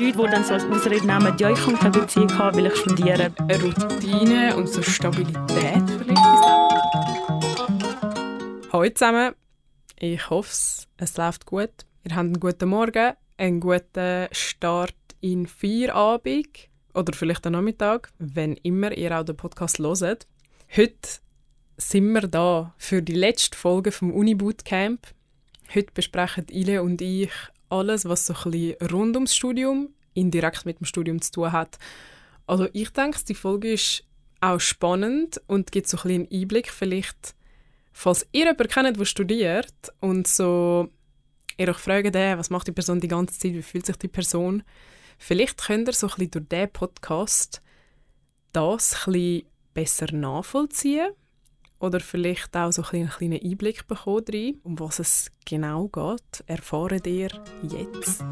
Leute, die dann so als Ausrede nehmen, ja, ich kann keine Beziehung haben, weil ich studiere. Eine Routine und so Stabilität vielleicht Hallo zusammen, ich hoffe, es läuft gut. Ihr habt einen guten Morgen, einen guten Start in Feierabend oder vielleicht am Nachmittag, wenn immer ihr auch den Podcast hört. Heute sind wir da für die letzte Folge vom Uni-Bootcamp. Heute besprechen Ile und ich alles, was so ein rund ums Studium, indirekt mit dem Studium zu tun hat. Also ich denke, die Folge ist auch spannend und gibt so ein einen Einblick vielleicht, falls ihr jemanden kennt, der studiert und so ihr euch fragt, äh, was macht die Person die ganze Zeit, wie fühlt sich die Person, vielleicht könnt ihr so ein durch diesen Podcast das ein besser nachvollziehen oder vielleicht auch so ein einen kleinen Einblick bekommen rein, um was es genau geht, erfahren ihr jetzt.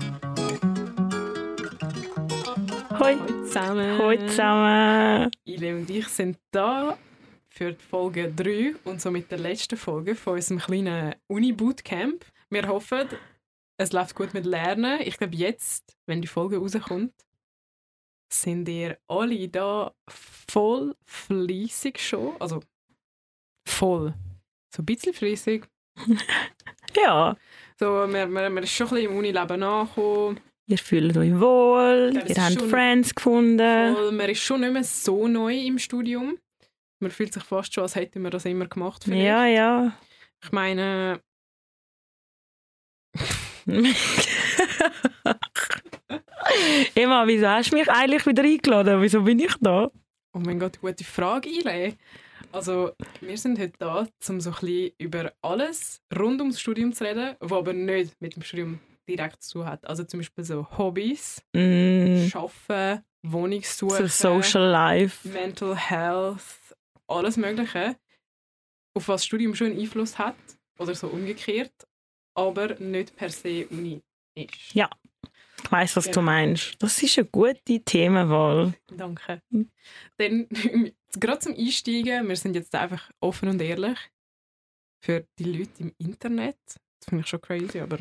Hoi zusammen. Hoi zusammen. Ile und ich sind da für die Folge 3 und somit der letzten Folge von unserem kleinen Uni-Bootcamp. Wir hoffen, es läuft gut mit Lernen. Ich glaube, jetzt, wenn die Folge rauskommt, sind ihr alle da voll fließig schon. Also voll. So ein bisschen fließig. ja. So, man, man, man ist schon ein bisschen im Unileben angekommen. Ihr fühlt euch wohl, das ihr habt Friends gefunden. Voll, man ist schon nicht mehr so neu im Studium. Man fühlt sich fast schon, als hätte man das immer gemacht. vielleicht. Ja, ja. Ich meine, Emma, wieso hast du mich eigentlich wieder eingeladen? Wieso bin ich da? oh mein Gott, gute Frage, Ile. Also, wir sind heute da, um so ein bisschen über alles rund ums Studium zu reden, was aber nicht mit dem Studium direkt zu tun hat. Also zum Beispiel so Hobbys, Mm, Arbeiten, Wohnungssuche, so Social Life. Mental Health, alles Mögliche, auf was das Studium schon einen Einfluss hat oder so umgekehrt, aber nicht per se Uni ist. Ja. Ich weiss, was du Genau. meinst. Das ist eine gute Themenwahl. Danke. Hm. Dann, gerade zum Einsteigen, wir sind jetzt einfach offen und ehrlich für die Leute im Internet. Das finde ich schon crazy, aber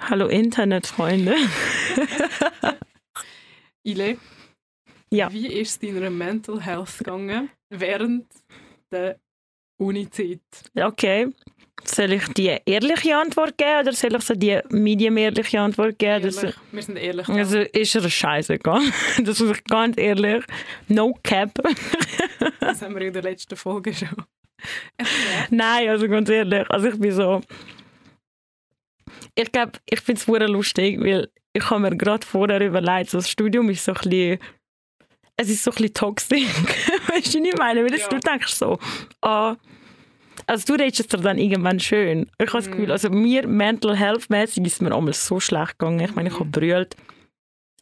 Hallo Internetfreunde. Ile, Ja. wie ist es deiner Mental Health gegangen während der Uni-Zeit? Okay. Soll ich die ehrliche Antwort geben oder soll ich so die medium-ehrliche Antwort geben? Ehrlich, wir sind ehrlich. also ist er scheiße gegangen. Das ist ganz ehrlich. No cap. Das haben wir in der letzten Folge schon. Nein, also ganz ehrlich. Also ich bin so. Ich glaube, ich finde es lustig, weil ich habe mir gerade vorher überlegt, so das Studium ist so ein bisschen. Es ist so ein bisschen toxisch. weißt du, was ich meine? Weil Ja. du denkst so, ah, also du redest es dir dann irgendwann schön. Ich habe das Mhm. Gefühl, also mir mental health mäßig ist mir einmal so schlecht gegangen. Ich meine, ich habe Mhm. brüllt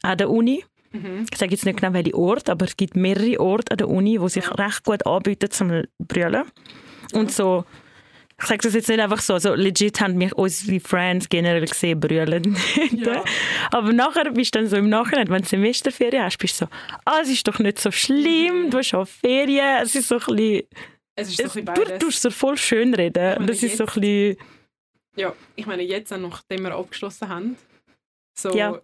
an der Uni. Mhm. Ich sage jetzt nicht genau welche Ort, aber es gibt mehrere Orte an der Uni, wo sich recht gut anbieten zum Brüllen. Und so, ich sage das jetzt nicht einfach so, so legit haben mich unsere Friends generell gesehen brüllen. Ja. aber nachher bist du dann so im Nachhinein, wenn du Semesterferien hast, bist du so, ah, es ist doch nicht so schlimm, du hast auch Ferien, es ist so ein bisschen, Es ist so ein es, bisschen du tust so voll schön reden. Meine, das ist so ein jetzt- bisschen, Ja, ich meine, jetzt, auch nachdem wir abgeschlossen haben, so, Ja.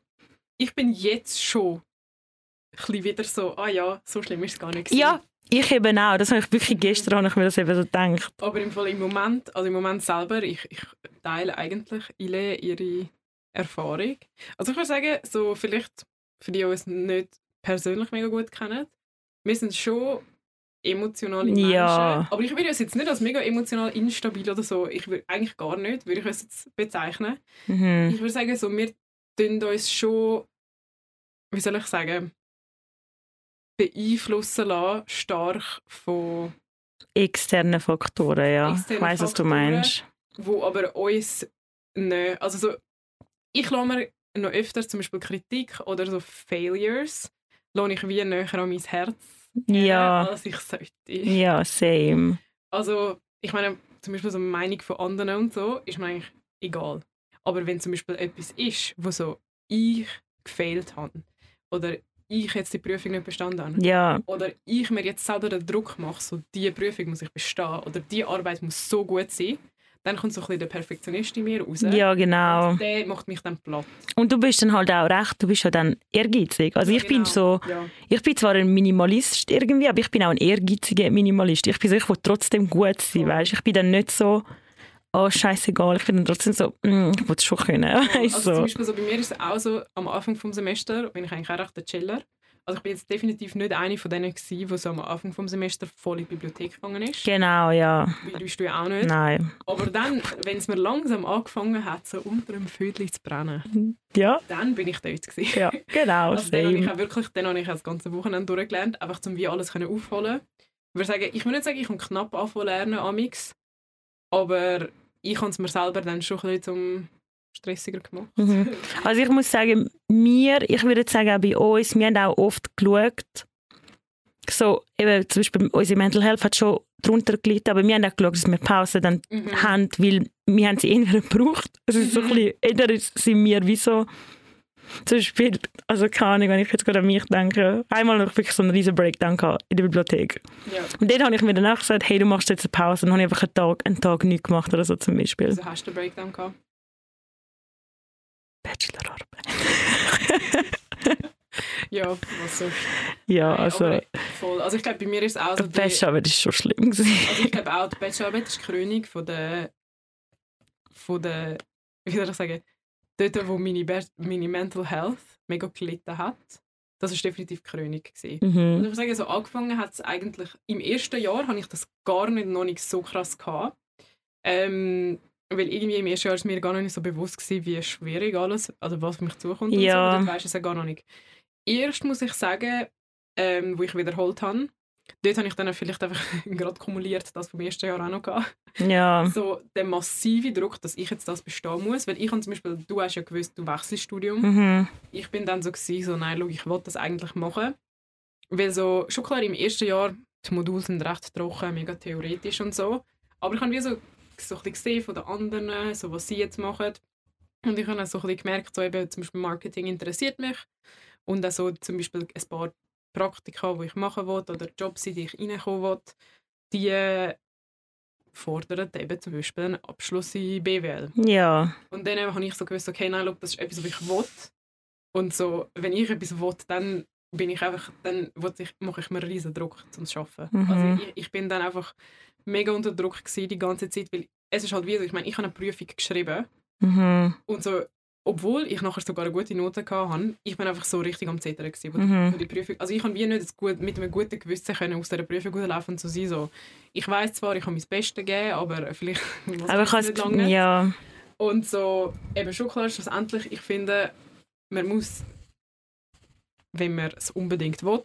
ich bin jetzt schon ein bisschen wieder so, ah ja, so schlimm ist es gar nicht. ja, ich eben auch, das habe ich wirklich gestern, habe ich mir das eben so gedacht. Aber im Fall im Moment, also im Moment selber, ich, ich teile eigentlich Ile ihre Erfahrung. Also ich würde sagen, so vielleicht für die, die uns nicht persönlich mega gut kennen, wir sind schon emotionale Menschen. Ja. Aber ich würde uns jetzt nicht als mega emotional instabil oder so, ich würde eigentlich gar nicht, würde ich uns jetzt bezeichnen. Mhm. Ich würde sagen, so, wir tun uns schon, wie soll ich sagen, beeinflussen lassen, stark von Externe Faktoren, ja. Externe ich weiss, was du meinst. wo aber uns nicht, also so, ich lasse mir noch öfter zum Beispiel Kritik oder so Failures, lasse ich wie näher an mein Herz Ja, als ich sollte. ja, same. Also, ich meine, zum Beispiel so eine Meinung von anderen und so, ist mir eigentlich egal. Aber wenn zum Beispiel etwas ist, wo so ich gefailt habe oder ich jetzt die Prüfung nicht bestanden habe Ja, oder ich mir jetzt selber den Druck mache, so diese Prüfung muss ich bestehen oder die Arbeit muss so gut sein, dann kommt so ein bisschen der Perfektionist in mir raus. Ja, genau. Und der macht mich dann platt. Und du bist dann halt auch recht, du bist ja dann ehrgeizig. Also ich bin Genau, so, Ja. ich bin zwar ein Minimalist irgendwie, aber ich bin auch ein ehrgeiziger Minimalist. Ich bin so, ich will trotzdem gut sein, Voll. weißt? Ich bin dann nicht so, oh scheißegal, ich bin dann trotzdem so, mm, ich will es schon können, weißt Also zum so. Beispiel so bei mir ist es auch so, am Anfang des Semesters bin ich eigentlich auch recht der Chiller. Also ich bin jetzt definitiv nicht eine von denen gewesen, die so am Anfang des Semesters voll in die Bibliothek gegangen ist. Genau, ja. Weil du bist du ja auch nicht. Nein. Aber dann, wenn es mir langsam angefangen hat, so unter dem Vödel zu brennen, Ja, dann bin ich dort gewesen. ja, genau, Also dann habe ich auch wirklich, dann habe ich das ganze Wochenende durchgelernt, einfach um wie alles können aufholen. Ich würde sagen, ich will nicht sagen, ich kann knapp anfangen lernen, amix, aber ich habe es mir selber dann schon ein bisschen zum stressiger gemacht. Mhm. Also ich muss sagen, wir, ich würde sagen auch bei uns, wir haben auch oft geschaut, so eben zum Beispiel unsere Mental Health hat schon darunter gelitten, aber wir haben auch geschaut, dass wir Pause dann Mhm. haben, weil wir haben sie eher gebraucht. Es ist so ein Mhm. bisschen, entweder sind wir wie so, zum Beispiel, also keine Ahnung, wenn ich jetzt gerade an mich denke, einmal noch wirklich so einen riesen Breakdown gehabt in der Bibliothek. Ja. Und dann habe ich mir danach gesagt, hey, du machst jetzt eine Pause. Dann habe ich einfach einen Tag, einen Tag nichts gemacht oder so zum Beispiel. Also hast du einen Breakdown gehabt? Bachelorarbeit. Ja, was so. ja, also, voll. Also ich glaube, bei mir ist es auch so, die also Bachelorarbeit ist schon schlimm gewesen. ich glaube auch, die Bachelorarbeit ist die Krönung von der, von der, wie soll ich sagen, dort, wo meine, Be- meine Mental Health mega gelitten hat. Das ist definitiv die Krönung gewesen. Und Mhm. ich muss sagen, so angefangen hat es eigentlich, im ersten Jahr habe ich das gar nicht, noch nicht so krass gehabt. Ähm, weil irgendwie im ersten Jahr ist mir gar nicht so bewusst gewesen, wie schwierig alles, also was auf mich zukommt und Ja. so. Und dort weisst du es ja gar noch nicht. Erst muss ich sagen, ähm, wo ich wiederholt habe, dort habe ich dann vielleicht einfach gerade kumuliert, das vom ersten Jahr auch noch gehabt. Ja. So der massive Druck, dass ich jetzt das bestehen muss, weil ich habe zum Beispiel, du hast ja gewusst, du wechselst Studium Mhm. ich bin dann so gewesen, so nein, schau, ich will das eigentlich machen. Weil so, schon klar, im ersten Jahr, die Module sind recht trocken, mega theoretisch und so. Aber ich habe wie so, so ein bisschen gesehen von den anderen, so was sie jetzt machen. Und ich habe dann so ein bisschen gemerkt, so eben, zum Beispiel Marketing interessiert mich. Und auch so zum Beispiel ein paar Praktika, die ich machen will, oder Jobs, in die ich reinkommen will, die äh, fordern eben zum Beispiel einen Abschluss in BWL. Ja. Und dann habe ich so gewusst, okay, nein, schau, das ist etwas, was ich will. Und so, wenn ich etwas will, dann bin ich einfach, dann ich, mache ich mir einen riesen Druck zum Schaffen. Mhm. Also ich, ich bin dann einfach mega unter Druck gewesen, die ganze Zeit, weil es ist halt wie so, ich meine, ich habe eine Prüfung geschrieben Mhm. und so, obwohl ich nachher sogar eine gute Note hatte, ich bin einfach so richtig am Zittern gewesen, Mhm. die Prüfung, also ich kann wie nicht gut, mit einem guten Gewissen können aus dieser Prüfung rauslaufen und so sein, so, ich weiß zwar, ich habe mein Bestes gegeben, aber vielleicht muss Aber ich es nicht lange. ja. Und so, eben schon klar, schlussendlich, ich finde, man muss, wenn man es unbedingt will,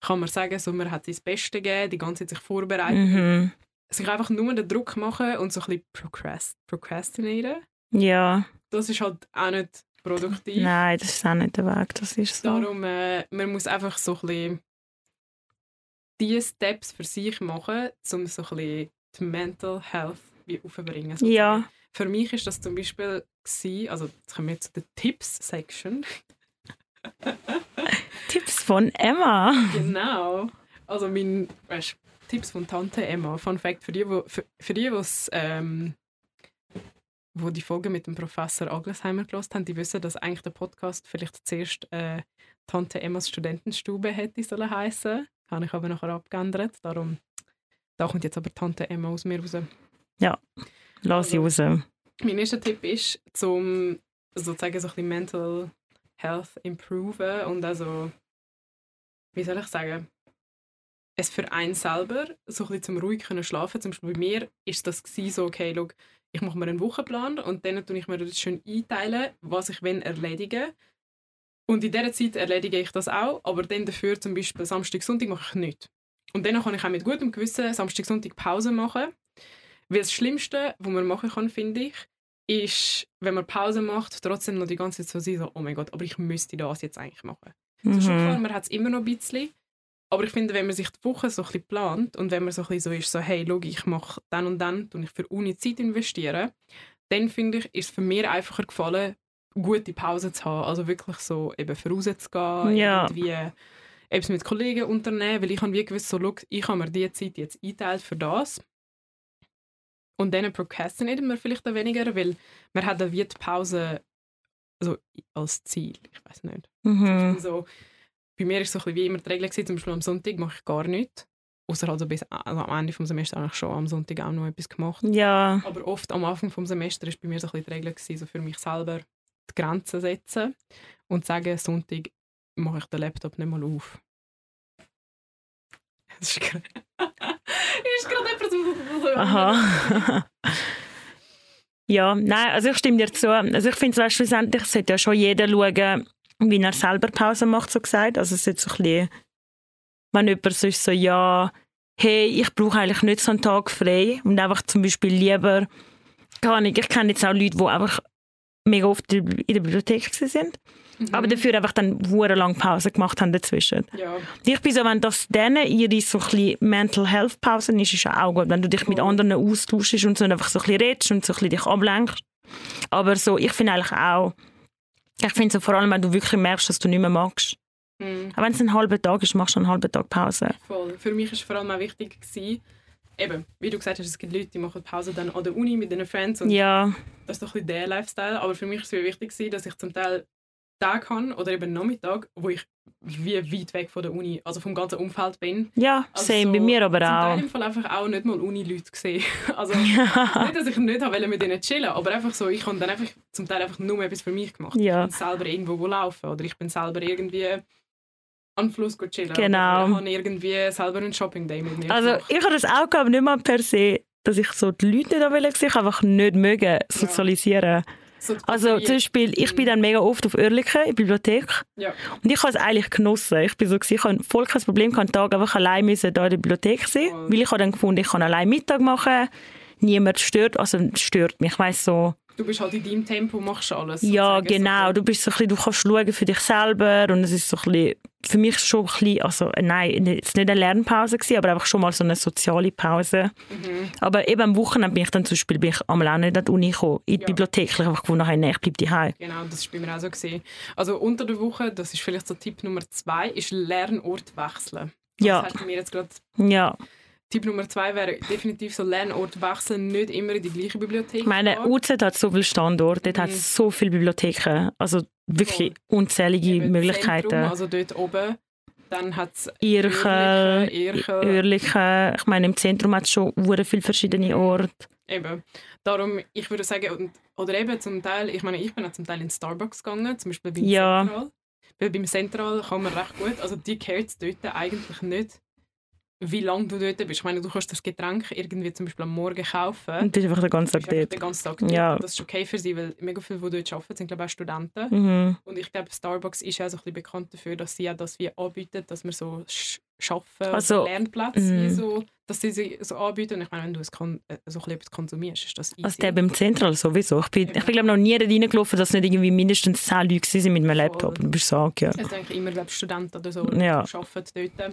kann man sagen, so, man hat sein Bestes gegeben, die ganze Zeit sich vorbereitet, Mhm. Sich einfach nur den Druck machen und so ein bisschen procrast procrastinaten. Ja. Das ist halt auch nicht produktiv. Nein, das ist auch nicht der Weg. Das ist so. Darum, äh, man muss einfach so ein bisschen die Steps für sich machen, um so ein bisschen die Mental Health wie aufzubringen. sozusagen. Ja. Für mich ist das zum Beispiel, gewesen, also jetzt kommen wir zu der Tipps-Section. Tipps von Emma. genau. Also mein, weißt, Tipps von Tante Emma. Fun Fact für die, wo, für, für die, wo's, ähm, wo die Folge mit dem Professor Aglesheimer gelost haben, die wissen, dass eigentlich der Podcast vielleicht zuerst äh, Tante Emmas Studentenstube hätte sollen heißen. Habe ich aber nachher abgeändert. Darum, da kommt jetzt aber Tante Emma aus mir raus. Lass sie raus. Mein erster Tipp ist, zum sozusagen so ein bisschen Mental Health improven und also, wie soll ich sagen, es für einen selber so ein bisschen zum ruhig können schlafen. Zum Beispiel bei mir ist das so, okay, schau, ich mache mir einen Wochenplan und dann tue ich mir das schön einteilen, was ich wenn erledige. Und in dieser Zeit erledige ich das auch, aber dann dafür zum Beispiel Samstag, Sonntag mache ich nichts. Und dann kann ich auch mit gutem Gewissen Samstag, Sonntag Pause machen. Weil das Schlimmste, was man machen kann, finde ich, ist, wenn man Pause macht, trotzdem noch die ganze Zeit so sein, so, oh mein Gott, aber ich müsste das jetzt eigentlich machen. Also schon klar, Mhm. man hat es immer noch ein bisschen. Aber ich finde, wenn man sich die Woche so ein bisschen plant und wenn man so ein bisschen so ist, so, hey, schau, ich mache dann und dann, tue ich für Uni Zeit investieren, dann finde ich, ist es für mich einfacher gefallen, gute Pause zu haben. Also wirklich so eben rauszugehen, Ja. irgendwie etwas mit Kollegen unternehmen, weil ich habe wie gewusst, so, schau, ich habe mir diese Zeit jetzt eingeteilt für das. Und dann prokrastiniert man vielleicht auch weniger, weil man hat dann wie die Pause also als Ziel. Ich weiß nicht. Mhm. So, bei mir ist es so ein wie immer die Regel gewesen, zum Beispiel am Sonntag mache ich gar nichts. Außer also bis also am Ende des Semesters habe ich schon am Sonntag auch noch etwas gemacht. Ja, Aber oft am Anfang des Semesters ist bei mir so ein bisschen die Regel gewesen, so für mich selber die Grenzen setzen und sagen, Sonntag mache ich den Laptop nicht mal auf. Das ist gerade... ist gerade etwas... aha. ja, nein, also ich stimme dir zu. Also ich finde, weißt, schlussendlich sollte ja schon jeder schauen, wie er selber Pause macht, so gesagt. Also es ist so ein bisschen, wenn jemand sonst so, ja, hey, ich brauche eigentlich nicht so einen Tag frei und einfach zum Beispiel lieber, gar nicht, ich kenne jetzt auch Leute, die einfach mega oft in der Bibliothek sind, Mhm. aber dafür einfach dann hure lang Pause gemacht haben dazwischen. Ja, Ich bin so, wenn das denen ihre so ein Mental Health Pausen ist, ist auch gut, wenn du dich mit anderen austauschst und so und einfach so ein bisschen redest und so ein bisschen dich ablenkst. Aber so, ich finde eigentlich auch, ich finde so vor allem, wenn du wirklich merkst, dass du nicht mehr magst. mhm. Auch wenn es ein halber Tag ist, machst du einen halben Tag Pause. voll. Für mich ist vor allem auch wichtig gewesen, eben, wie du gesagt hast, es gibt Leute, die machen Pause dann an der Uni mit ihren Friends und Ja, das ist doch ein bisschen der Lifestyle. Aber für mich ist es wichtig, gewesen, dass ich zum Teil Tag habe oder eben Nachmittag, wo ich wie weit weg von der Uni, also vom ganzen Umfeld bin. ja, Also same bei mir aber Zum Teil auch. im Fall einfach auch nicht mal Uni-Leute gesehen. Also Ja. nicht, dass ich nicht wollte mit ihnen chillen, aber einfach so, ich habe dann einfach zum Teil einfach nur etwas für mich gemacht. Ja. Ich bin selber irgendwo wo laufen oder ich bin selber irgendwie an den Fluss chillen. Genau. Oder ich habe irgendwie selber einen Shopping-Day mit mir Also gemacht. ich habe das auch gehabt, nicht mal per se, dass ich so die Leute nicht wollte, ich habe einfach nicht mögen sozialisieren. So Also zum Beispiel, ich bin dann mega oft auf Oerlikon in der Bibliothek Ja. und ich habe es eigentlich genossen. Ich bin so, gewesen, ich habe voll kein Problem, ich Tag einfach allein müssen da in der Bibliothek sein, Voll. weil ich habe dann gefunden, ich kann allein Mittag machen, niemand stört, also stört mich, ich weiss so, Du bist halt in deinem Tempo, machst alles. ja genau, du bist so ein bisschen, du kannst schauen für dich selber und es ist so ein bisschen, für mich schon ein bisschen, also äh, nein, es war nicht eine Lernpause, gewesen, aber einfach schon mal so eine soziale Pause. Mhm. Aber eben am Wochenende bin ich dann zum Beispiel bin ich einmal auch nicht an die Uni gekommen, in die Ja. Bibliothek, ich habe einfach gefunden, nein, ich bleibe daheim. Genau, das ist bei mir auch so. Gewesen. Also unter der Woche, das ist vielleicht so Tipp Nummer zwei, ist Lernort wechseln. Ja. Das hast du mir jetzt gerade Ja, Tipp Nummer zwei wäre definitiv so Lernort wechseln, nicht immer in die gleiche Bibliothek. ich meine. UZ hat so viele Standorte, dort Mhm. hat so viele Bibliotheken, also wirklich unzählige Eben Möglichkeiten. Zentrum, also dort oben. Dann hat es Irchen. Oerlikon, ich meine, im Zentrum hat es schon sehr viele verschiedene Orte. Eben. Darum, ich würde sagen, oder eben zum Teil, ich meine, ich bin auch zum Teil in Starbucks gegangen, zum Beispiel beim Ja. Central. Weil beim Central kann man recht gut, also die gehört dort eigentlich nicht, wie lange du dort bist. Ich meine, du kannst das Getränk irgendwie zum Beispiel am Morgen kaufen. Und bist einfach den ganzen Tag dort. den ganzen Tag dort. Ja. Das ist okay für sie, weil mega viele, die dort arbeiten, sind glaube ich auch Studenten. Mhm. Und ich glaube, Starbucks ist auch so ein bisschen bekannt dafür, dass sie auch das wie anbieten, dass man so sch schaffen Also, Lernplätze mhm. wie so, dass sie sie so anbieten. Und ich meine, wenn du es kon äh, so etwas konsumierst, ist das easy. Also der beim Zentral sowieso. Ich bin, ich bin glaube noch nie reingelaufen, dass nicht irgendwie mindestens 10 Leute waren mit einem Laptop. Voll. Und du bist so. Es sind eigentlich immer glaub, ich, Studenten oder so, Ja. die arbeiten dort.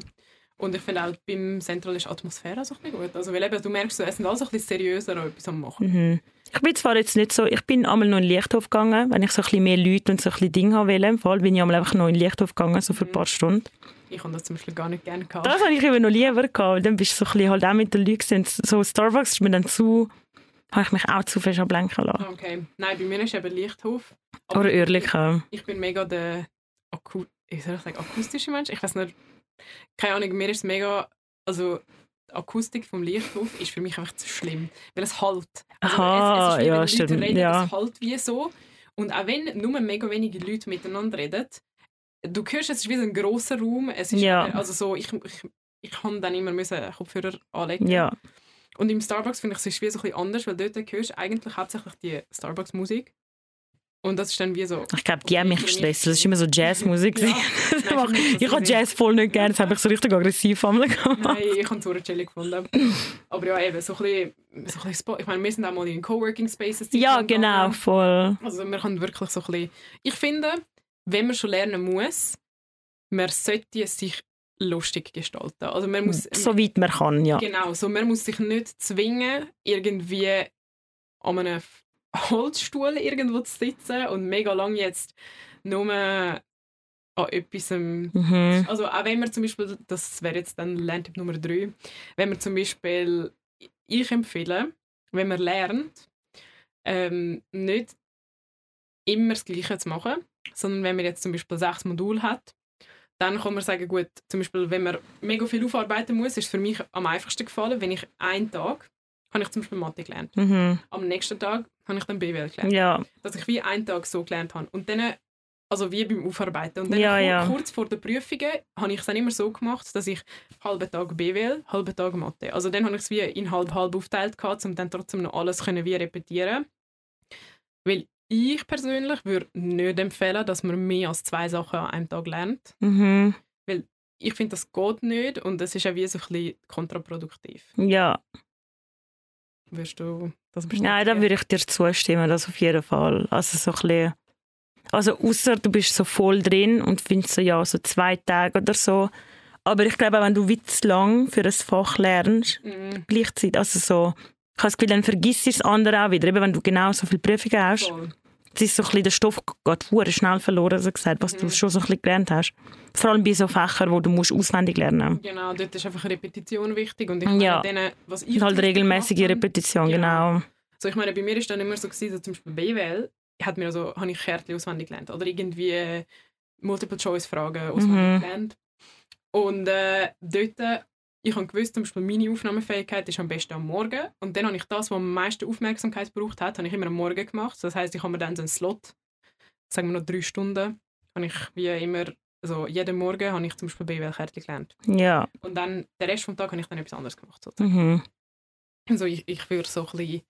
Und ich finde auch, beim Central ist die Atmosphäre so ein bisschen gut. Also, weil eben, du merkst, so, es sind alle so ein bisschen seriöser an etwas am Machen. Mhm. Ich bin zwar jetzt nicht so, ich bin einmal noch in den Lichthof gegangen, wenn ich so ein bisschen mehr Leute und so ein bisschen Dinge haben wollte. Im Fall bin ich einmal einfach noch in den Lichthof gegangen, so für ein paar Stunden. Ich habe das zum Beispiel gar nicht gerne gehabt. Das habe ich eben noch lieber gehabt, weil dann bist du so ein bisschen halt auch mit den Leuten. So Starbucks ist mir dann zu, habe ich mich auch zu fest ablenken lassen. Okay. Nein, bei mir ist eben Lichthof. Oder Oerlikon. Ich bin mega der Aku wie soll ich sagen, akustische Mensch. Ich weiß nicht, keine Ahnung, mir ist es mega, also die Akustik vom Lichthof ist für mich einfach zu schlimm, weil es halt. Also Aha, es, es ist ja, wenn stimmt, Leute reden, ja. es halt wie so. Und auch wenn nur mega wenige Leute miteinander reden, du hörst, es ist wie so ein grosser Raum. Es ist Ja. also so, ich, ich, ich kann dann immer müssen Kopfhörer anlegen. Ja, Und im Starbucks finde ich es ist wie so ein bisschen anders, weil dort hörst du eigentlich hauptsächlich die Starbucks-Musik. Und das ist dann wie so... ich glaube, die haben mich gestresst. Das ist immer so Jazzmusik. Ja. Nein, ich habe. Jazz voll nicht gerne, das habe ich so richtig aggressiv einmal gemacht. Nein, ich habe es super chillig gefunden. Aber ja, eben, so ein bisschen, so ein bisschen Spot. Ich meine, wir sind auch mal in Coworking Spaces. Ja, genau, voll. Also wir können wirklich so ein bisschen... Ich finde, wenn man schon lernen muss, man sollte es sich lustig gestalten. Also man muss... So weit man kann, ja. Genau, so man muss sich nicht zwingen, irgendwie an einem Holzstuhl irgendwo zu sitzen und mega lang jetzt nur an etwas... Mhm. Also auch wenn man zum Beispiel, das wäre jetzt dann Lerntipp Nummer drei, wenn man zum Beispiel, ich empfehle, wenn man lernt, ähm, nicht immer das Gleiche zu machen, sondern wenn man jetzt zum Beispiel sechs Module hat, dann kann man sagen, gut, zum Beispiel, wenn man mega viel aufarbeiten muss, ist es für mich am einfachsten gefallen, wenn ich einen Tag habe ich zum Beispiel Mathe gelernt. Mhm. Am nächsten Tag habe ich dann BWL gelernt. Ja. Dass ich wie einen Tag so gelernt habe. Und dann, also wie beim Aufarbeiten. Und dann Ja, ja. kurz vor der Prüfungen habe ich es dann immer so gemacht, dass ich halben Tag BWL, halben Tag Mathe. Also dann habe ich es wie in halb-halb aufgeteilt, gehabt, um dann trotzdem noch alles können wie repetieren Weil ich persönlich würde nicht empfehlen, dass man mehr als zwei Sachen an einem Tag lernt. Mhm. Ich finde, das geht nicht und es ist auch wie so ein bisschen kontraproduktiv. Ja. Würdest du das Nein, da würde ich dir zustimmen, das auf jeden Fall. Also so ein bisschen, also außer du bist so voll drin und findest so, ja, so zwei Tage oder so. Aber ich glaube, auch wenn du wie zu lang für ein Fach lernst, Mhm. gleichzeitig, also so, ich habe das Gefühl, dann vergisst du das andere auch wieder, eben wenn du genau so viele Prüfungen hast. Voll. Es ist so ein bisschen, der Stoff geht verdammt schnell verloren, so gesagt, was du Mhm. schon so ein bisschen gelernt hast. Vor allem bei so Fächern, wo du musst auswendig lernen musst. Genau, dort ist einfach Repetition wichtig. Und ich Ja. meine, denen, was ich halt regelmäßige Repetition, Genau. genau. So, ich meine, bei mir ist dann immer so gewesen, so zum Beispiel BWL, hat mir also, habe ich Kärtchen auswendig gelernt. Oder irgendwie äh, Multiple-Choice-Fragen auswendig Mhm. gelernt. Und äh, dort, ich habe gewusst, zum Beispiel meine Aufnahmefähigkeit ist am besten am Morgen. Und dann habe ich das, was am meisten Aufmerksamkeit gebraucht hat, habe ich immer am Morgen gemacht. Das heißt, ich habe mir dann so einen Slot, sagen wir noch drei Stunden, habe ich wie immer, also jeden Morgen habe ich zum Beispiel BWL-Kärtchen gelernt. Ja. Und dann, den Rest vom Tag habe ich dann etwas anderes gemacht. Sozusagen. Mhm. Also ich, ich würde so ein bisschen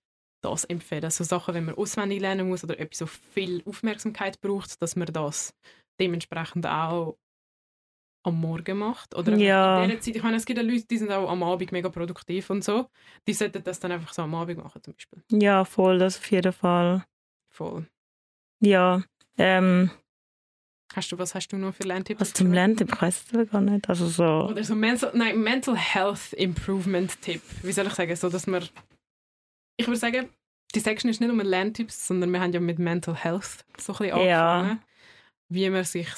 das empfehlen. So Sachen, wenn man auswendig lernen muss oder etwas so viel Aufmerksamkeit braucht, dass man das dementsprechend auch am Morgen macht. Oder Ja. in dieser Zeit. Ich meine, es gibt ja Leute, die sind auch am Abend mega produktiv und so. Die sollten das dann einfach so am Abend machen zum Beispiel. Ja, voll, das auf jeden Fall. Voll. Ja. Ähm, Hast du, was hast du noch für Lerntipps? was zum Lernen, ich weiß es gar nicht. Also so. Oder so Mental, nein, Mental Health Improvement Tipp. Wie soll ich sagen? So, dass man, ich würde sagen, die Section ist nicht nur Lerntipps, sondern wir haben ja mit Mental Health so ein bisschen Ja. angefangen. Wie man sich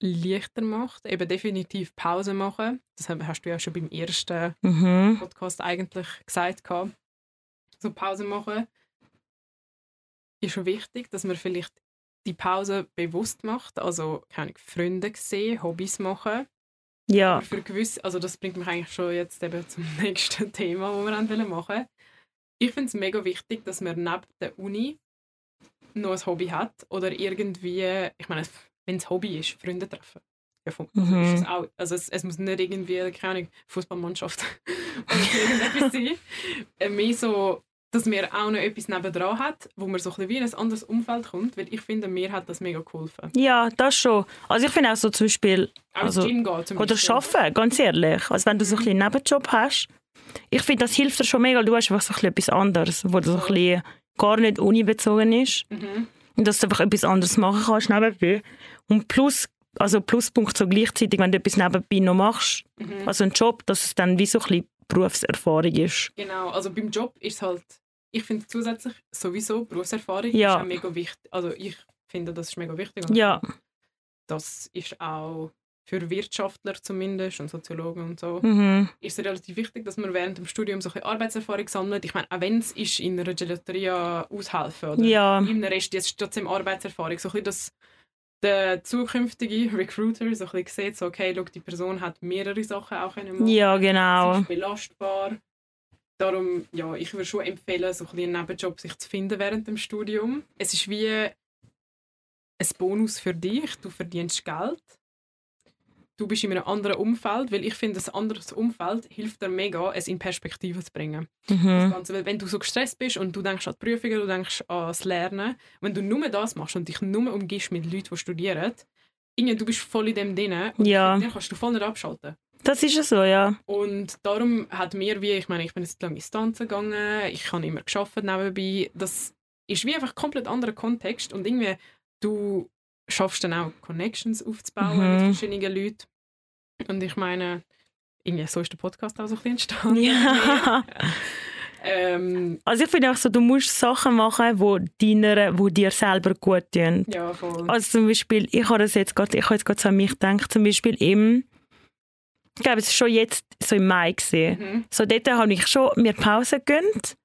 leichter macht. Eben definitiv Pause machen. Das hast du ja schon beim ersten Mhm. Podcast eigentlich gesagt. gehabt. So Pause machen ist schon wichtig, dass man vielleicht die Pause bewusst macht. Also, keine Freunde sehen, Hobbys machen. Ja. Aber für gewisse, also das bringt mich eigentlich schon jetzt eben zum nächsten Thema, das wir haben wollen machen. Ich finde es mega wichtig, dass man neben der Uni noch ein Hobby hat oder irgendwie, ich meine, wenn es Hobby ist, Freunde treffen. Ja, vom, also, Mhm. ist es, auch, also es, es muss nicht irgendwie, keine Ahnung, Fußballmannschaft oder irgendetwas sein. Äh, mehr so, dass man auch noch etwas nebendran hat, wo man so ein bisschen wie in ein anderes Umfeld kommt, weil ich finde, mir hat das mega geholfen. Ja, das schon. Also ich finde auch so zum Beispiel, Auch Also, Gym gehen zum oder Beispiel. arbeiten, ganz ehrlich. Also wenn du so ein bisschen einen Nebenjob hast, ich finde, das hilft dir schon mega. Du hast einfach so ein bisschen etwas anderes, wo so ein bisschen gar nicht unibezogen ist. Mhm. Und dass du einfach etwas anderes machen kannst nebenbei. Und plus, also Pluspunkt so gleichzeitig, wenn du etwas nebenbei noch machst, Mhm. also einen Job, dass es dann wie so ein bisschen Berufserfahrung ist. Genau, also beim Job ist es halt, ich finde zusätzlich sowieso Berufserfahrung Ja. ist auch mega wichtig. Also ich finde, das ist mega wichtig. Ja, Das ist auch für Wirtschaftler zumindest und Soziologen und so, mhm. ist es relativ wichtig, dass man während dem Studium so ein bisschen Arbeitserfahrung sammelt. Ich meine, auch wenn es ist in einer Gelateria aushelfen oder ja, im Rest jetzt trotzdem Arbeitserfahrung, so ein bisschen, dass der zukünftige Recruiter so ein bisschen sieht, so, okay, schau, die Person hat mehrere Sachen auch können machen ja, Sie genau. ist belastbar. Darum, ja, ich würde schon empfehlen, so ein bisschen einen Nebenjob sich zu finden während dem Studium. Es ist wie ein Bonus für dich. Du verdienst Geld. Du bist in einem anderen Umfeld, weil ich finde, ein anderes Umfeld hilft dir mega, es in Perspektive zu bringen. Das Mhm. Ganze, weil wenn du so gestresst bist und du denkst an die Prüfungen, du denkst an das Lernen, wenn du nur das machst und dich nur umgibst mit Leuten, die studieren, irgendwie, du bist voll in dem drin und Ja. dann kannst du voll nicht abschalten. Das ist ja so, ja. Und darum hat mir wie, ich meine, ich bin jetzt lange ins Tanzen gegangen, ich habe immer geschafft nebenbei. Das ist wie einfach ein komplett anderer Kontext und irgendwie du schaffst dann auch Connections aufzubauen Mhm. mit verschiedenen Leuten. Und ich meine, irgendwie so ist der Podcast auch so ein bisschen entstanden. Ja. Ähm, Also ich finde auch so, du musst Sachen machen, wo, deiner, wo dir selber gut tun. ja, voll. Also zum Beispiel, ich habe das jetzt gerade, ich habe jetzt gerade so an mich gedacht, zum Beispiel im, ich glaube, es ist schon jetzt so im Mai. Mhm. So dort habe ich schon mir Pause gegönnt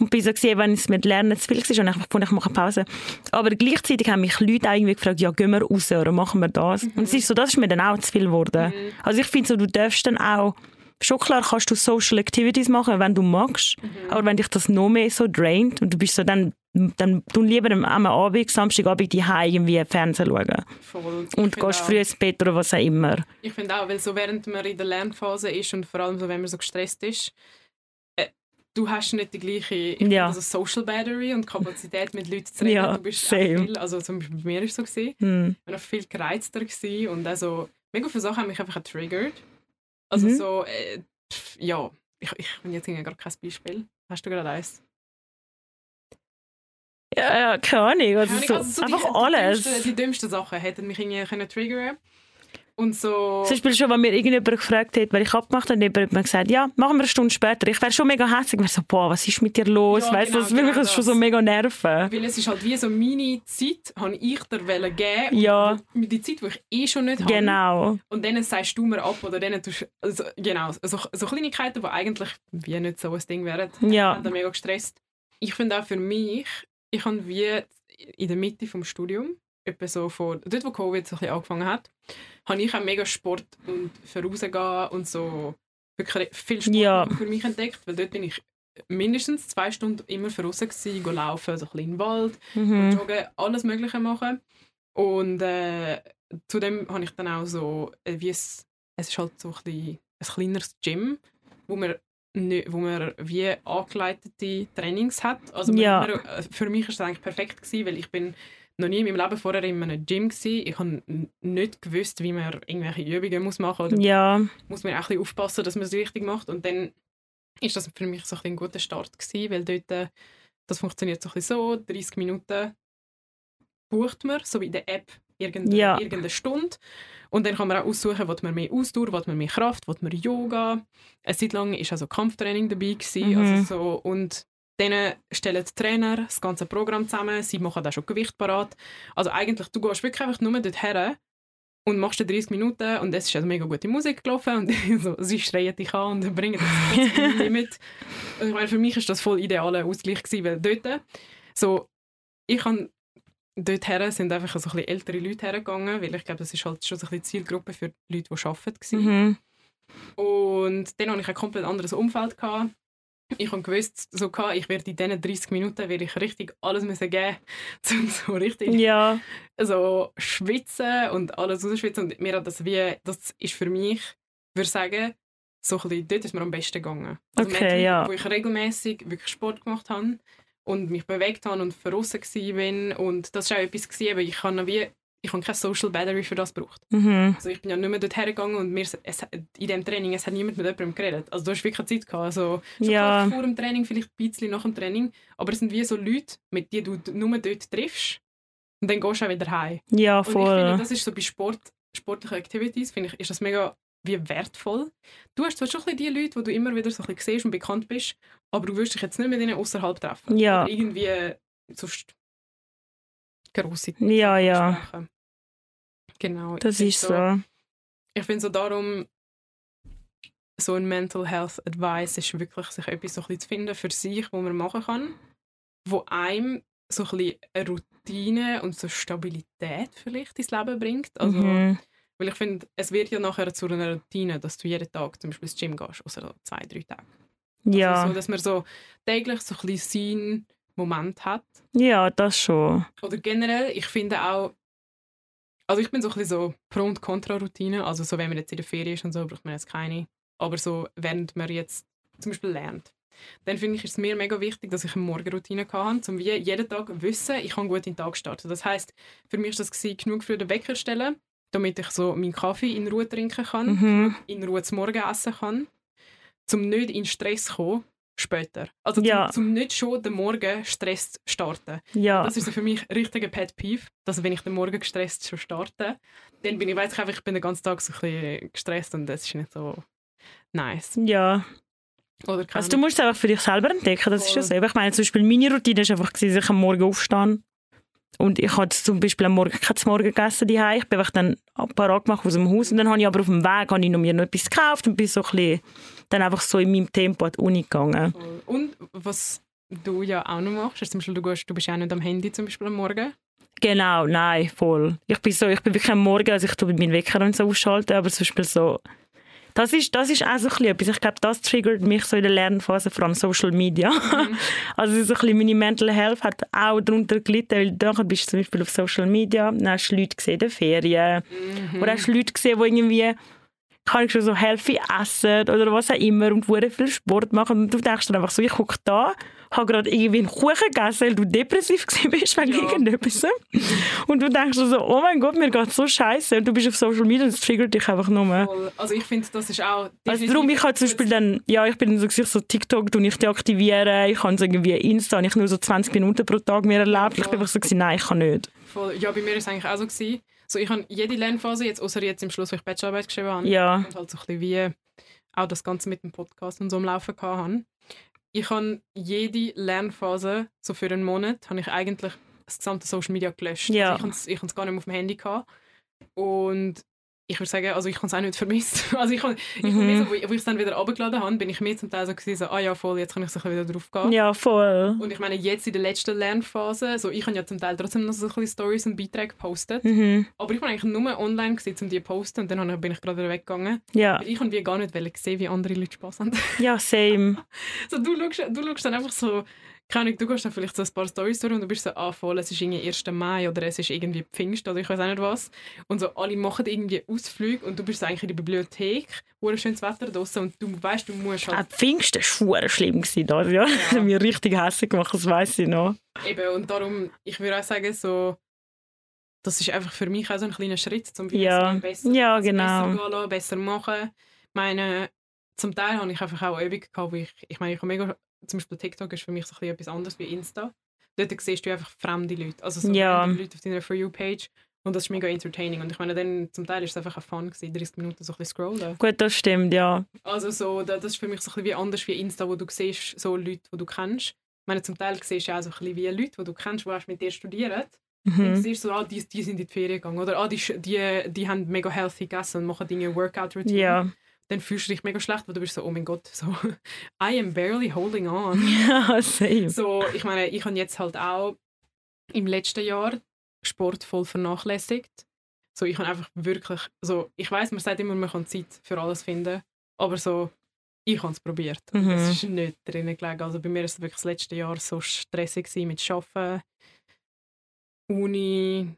Und bin so gewesen, wenn es mit Lernen zu viel war und ich fand, ich mache Pause. Aber gleichzeitig haben mich Leute auch irgendwie gefragt, ja, gehen wir raus oder machen wir das? Mhm. Und es ist so, das ist mir dann auch zu viel geworden. Mhm. Also ich finde so, du darfst dann auch Schon klar kannst du Social Activities machen, wenn du magst, mhm. aber wenn dich das noch mehr so draint und du bist so dann dann tun lieber am Abend, Samstagabend die irgendwie Fernsehen schauen. Voll. Und gehst früh ins Bett oder was auch immer. Ich finde auch, weil so während man in der Lernphase ist und vor allem so, wenn man so gestresst ist, du hast nicht die gleiche ja. also Social Battery und Kapazität mit Leuten zu reden. Ja, du bist. Viel, also zum Beispiel bei mir war es so, gewesen, hm. ich war viel gereizter gewesen und also mega viele Sachen haben mich einfach getriggert. Also mhm. so, äh, ja, ich, ich bin jetzt gerade kein Beispiel. Hast du gerade eins? Ja, ja, keine Ahnung. Also, keine so, also so einfach die, alles. Die dümmsten, die dümmsten Sachen hätten mich irgendwie können triggern und so. Zum Beispiel schon, wenn mir irgendjemand gefragt hat, weil ich abgemacht habe, jemand hat mir gesagt, ja, machen wir eine Stunde später. Ich wäre schon mega hässlich. Ich wäre so, boah, was ist mit dir los? Ja, weißt, genau, das würde mich genau schon so mega nerven. Weil es ist halt wie so meine Zeit, habe ich dir geben Ja. Mit die Zeit, die ich eh schon nicht habe. Genau. Und dann sagst du mir ab oder dann tust also, genau, so, so Kleinigkeiten, die eigentlich wie nicht so ein Ding wären. Ja. Ich bin mega gestresst. Ich finde auch für mich, ich habe wie in der Mitte vom Studium etwa so vor, dort wo Covid so ein bisschen angefangen hat, habe ich auch mega Sport und vorausgehen und so wirklich viel Sport ja. für mich entdeckt, weil dort bin ich mindestens zwei Stunden immer voraus gewesen, go laufen, so ein bisschen im Wald, mhm. joggen, alles mögliche machen und äh, zudem habe ich dann auch so, äh, wie es, es ist halt so ein, bisschen ein kleineres Gym, wo man wo man wie angeleitete Trainings hat. Also ja. man, äh, für mich war das eigentlich perfekt gewesen, weil ich bin noch nie in meinem Leben vorher in einem Gym gewesen. Ich habe nicht gewusst, wie man irgendwelche Übungen muss machen muss. Ja. Muss man auch ein bisschen aufpassen, dass man es richtig macht. Und dann ist das für mich so ein, ein guter Start gewesen, weil dort, äh, das funktioniert so ein bisschen so, 30 Minuten bucht man, so wie in der App, irgendeine, ja. irgendeine Stunde. Und dann kann man auch aussuchen, will man mehr Ausdauer, will man mehr Kraft, will man Yoga. Eine Zeit lang war also Kampftraining dabei. Gewesen, mhm. also so, und dann stellen die Trainer das ganze Programm zusammen, sie machen auch schon Gewicht parat. Also eigentlich, du gehst wirklich einfach nur dorthin und machst 30 Minuten und es ist also mega gute Musik gelaufen und so, sie schreien dich an und bringen das Limit. Also ich meine, für mich war das voll idealer Ausgleich gewesen, weil dort so, ich habe dorthin sind einfach so ein bisschen ältere Leute hergegangen, weil ich glaube, das ist halt schon so ein bisschen Zielgruppe für Leute, die arbeiten. Mhm. Und dann hatte ich ein komplett anderes Umfeld. Gehabt ich habe gewusst, so kann, ich werde in diesen 30 Minuten werde ich richtig alles müssen geben, um so richtig ja. so schwitzen und alles rausschwitzen. Und mir hat das wie, das ist für mich, würde ich sagen, so ein bisschen, dort ist mir am besten gegangen. Also okay, Menschen, ja. Wo ich regelmäßig wirklich Sport gemacht habe und mich bewegt habe und verrissen war. Und das war auch etwas, gewesen, ich kann wie ich habe keine Social Battery für das gebraucht. Mhm. Also ich bin ja nicht mehr dort hergegangen und mir, es, in dem Training es hat niemand mit jemandem geredet. Also du hast wirklich Zeit gehabt. Also schon ja. vor dem Training, vielleicht ein bisschen nach dem Training. Aber es sind wie so Leute, mit denen du nur dort triffst und dann gehst du auch wieder heim. Ja, voll. Und ich finde, das ist so bei Sport, sportlichen Activities, finde ich, ist das mega wie wertvoll. Du hast zwar schon ein die Leute, die du immer wieder so ein bisschen siehst und bekannt bist, aber du wirst dich jetzt nicht mit ihnen außerhalb treffen. Ja. Oder irgendwie sonst grosse Ja, ja. Sprechen. Genau. Das ist so. so. Ich finde so darum, so ein Mental Health Advice ist wirklich, sich etwas so ein zu finden für sich, wo man machen kann, wo einem so ein bisschen eine Routine und so Stabilität vielleicht ins Leben bringt. Also, mhm. Weil ich finde, es wird ja nachher zu einer Routine, dass du jeden Tag zum Beispiel ins Gym gehst, außer zwei, drei Tage. Ja. Also so, dass man so täglich so ein bisschen seinen Moment hat. Ja, das schon. Oder generell, ich finde auch, also ich bin so ein bisschen so Pro- und Kontra-Routine. Also so, wenn man jetzt in der Ferien ist und so, braucht man jetzt keine. Aber so, während man jetzt zum Beispiel lernt, dann finde ich es mir mega wichtig, dass ich eine Morgenroutine hatte, um wie jeden Tag wissen, ich kann gut in den Tag starten. Das heißt, für mich war das genug früh den Wecker stellen, damit ich so meinen Kaffee in Ruhe trinken kann, Mhm. in Ruhe zum Morgen essen kann, um nicht in Stress zu kommen später. Also Ja. zum, zum nicht schon den Morgen Stress zu starten. Ja. Das ist so für mich ein richtiger Pet Peeve, dass wenn ich den Morgen gestresst schon starte, dann bin ich, weiß ich einfach, ich bin den ganzen Tag so ein bisschen gestresst und das ist nicht so nice. Ja. Also du musst es einfach für dich selber entdecken, das ist ja so. Ich meine, zum Beispiel meine Routine war einfach, dass ich am Morgen aufstehen und ich habe zum Beispiel am Morgen kein Morgen gegessen daheim. Ich bin dann parat gemacht aus dem Haus und dann habe ich aber auf dem Weg habe ich noch mir noch etwas gekauft und bin so ein bisschen dann einfach so in meinem Tempo an die Uni gegangen. Und was du ja auch noch machst. Also zum Beispiel, du, gehst, du bist ja auch nicht am Handy zum Beispiel am Morgen. Genau, nein, voll. Ich bin so, ich bin wirklich am Morgen, also ich tue meinen Wecker und so ausschalten, aber zum Beispiel so, das ist, das ist auch so ein bisschen etwas. Ich glaube, das triggert mich so in der Lernphase, vor allem Social Media. Mhm. Also so ein bisschen meine Mental Health hat auch darunter gelitten, weil nachher bist du zum Beispiel auf Social Media, dann hast du Leute gesehen in den Ferien mhm. oder hast du Leute gesehen, die irgendwie kann ich schon so healthy essen oder was auch immer und sehr viel Sport machen und du denkst dann einfach so, ich gucke da habe gerade irgendwie einen Kuchen gegessen, weil du depressiv bist wegen ja. irgendetwas. Und du denkst so, oh mein Gott, mir geht so scheiße. Und du bist auf Social Media, das triggert dich einfach nur. Voll. Also ich finde, das ist auch... Also darum, ich habe zum Beispiel dann, ja, ich bin so, so TikTok, tue ich deaktivieren, ich habe so irgendwie Insta, und ich nur so 20 Minuten pro Tag mehr erlebt. Ich bin einfach so, nein, ich kann nicht. Voll. Ja, bei mir war es eigentlich auch so. Gewesen. So, ich habe jede Lernphase, jetzt, außer jetzt im Schluss, wo ich Bachelorarbeit geschrieben habe, ja. und halt so ein bisschen wie auch das Ganze mit dem Podcast und so am Laufen hatte ich habe jede Lernphase, so für einen Monat, habe ich eigentlich das gesamte Social Media gelöscht. Ja. Also ich habe es gar nicht mehr auf dem Handy gehabt. Und ich würde sagen, also ich habe es auch nicht vermisst. Also ich, ich mhm. so, wo ich es dann wieder abgeladen habe, bin ich mir zum Teil so gewesen, so, ah ja voll, jetzt kann ich so wieder drauf gehen. Ja, voll. Und ich meine, jetzt in der letzten Lernphase, so ich habe ja zum Teil trotzdem noch so ein bisschen Stories und Beiträge gepostet, mhm. aber ich war eigentlich nur online gewesen, um die zu posten und dann bin ich gerade wieder weggegangen. Ja. Weil ich habe gar nicht gesehen, wie andere Leute Spaß haben. Ja, same. so, du, schaust, du schaust dann einfach so keine Ahnung, du gehst dann vielleicht so ein paar Storys durch und du bist so, ah voll, es ist irgendwie 1. Mai oder es ist irgendwie Pfingst oder ich weiß auch nicht was. Und so alle machen irgendwie Ausflüge und du bist eigentlich in der Bibliothek, wo ein schönes Wetter draußen und du weißt, du musst halt... Ah, Pfingst war schlimm gewesen, da, ja. ja. Das hat mich richtig hässlich gemacht, das weiß ich noch. Eben, und darum, ich würde auch sagen, so, das ist einfach für mich auch so ein kleiner Schritt, um ja. besser, ja, genau. besser gehen lassen, besser machen. Ich meine, zum Teil habe ich einfach auch Übungen gehabt, wo ich, ich meine, ich habe mega zum Beispiel TikTok ist für mich so ein etwas anderes wie Insta. Dort siehst du einfach fremde Leute, also so ja. Leute auf deiner For You-Page. Und das ist mega entertaining. Und ich meine, dann zum Teil ist es einfach ein Fun gewesen, 30 Minuten so ein bisschen scrollen. Gut, das stimmt, ja. Also so, das ist für mich so ein bisschen wie anders wie Insta, wo du siehst, so Leute, die du kennst. Ich meine, zum Teil siehst du auch so ein bisschen wie Leute, die du kennst, die mit dir studieren. Mhm. Und du siehst so, ah, die, die sind in die Ferien gegangen. Oder ah, die, die, die haben mega healthy gegessen und machen Dinge Workout-Routine. Ja dann fühlst du dich mega schlecht, weil du bist so, oh mein Gott, so, I am barely holding on. Ja, same. So, ich meine, ich habe jetzt halt auch im letzten Jahr Sport voll vernachlässigt. So, ich habe einfach wirklich, so, ich weiß, man sagt immer, man kann Zeit für alles finden, aber so, ich habe es probiert. Mhm. Es ist nicht drinnen gelegen. Also bei mir war es wirklich das letzte Jahr so stressig mit Arbeiten, Uni.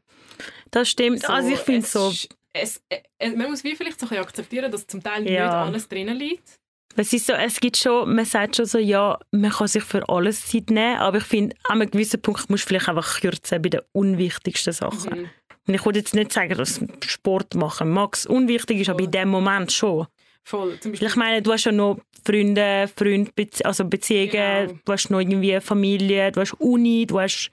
Das stimmt. So, also ich finde so es, äh, man muss wie vielleicht so ein akzeptieren, dass zum Teil ja. nicht alles drinnen liegt. Es ist so, es gibt schon, man sagt schon so, ja, man kann sich für alles Zeit nehmen, aber ich finde, an einem gewissen Punkt musst du vielleicht einfach kürzen bei den unwichtigsten Sachen. Mhm. Und ich würde jetzt nicht sagen, dass Sport machen Max unwichtig ist, Voll. aber in dem Moment schon. Voll. Ich meine, du hast ja noch Freunde, Freunde, also Beziehungen, genau. du hast noch irgendwie Familie, du hast Uni, du hast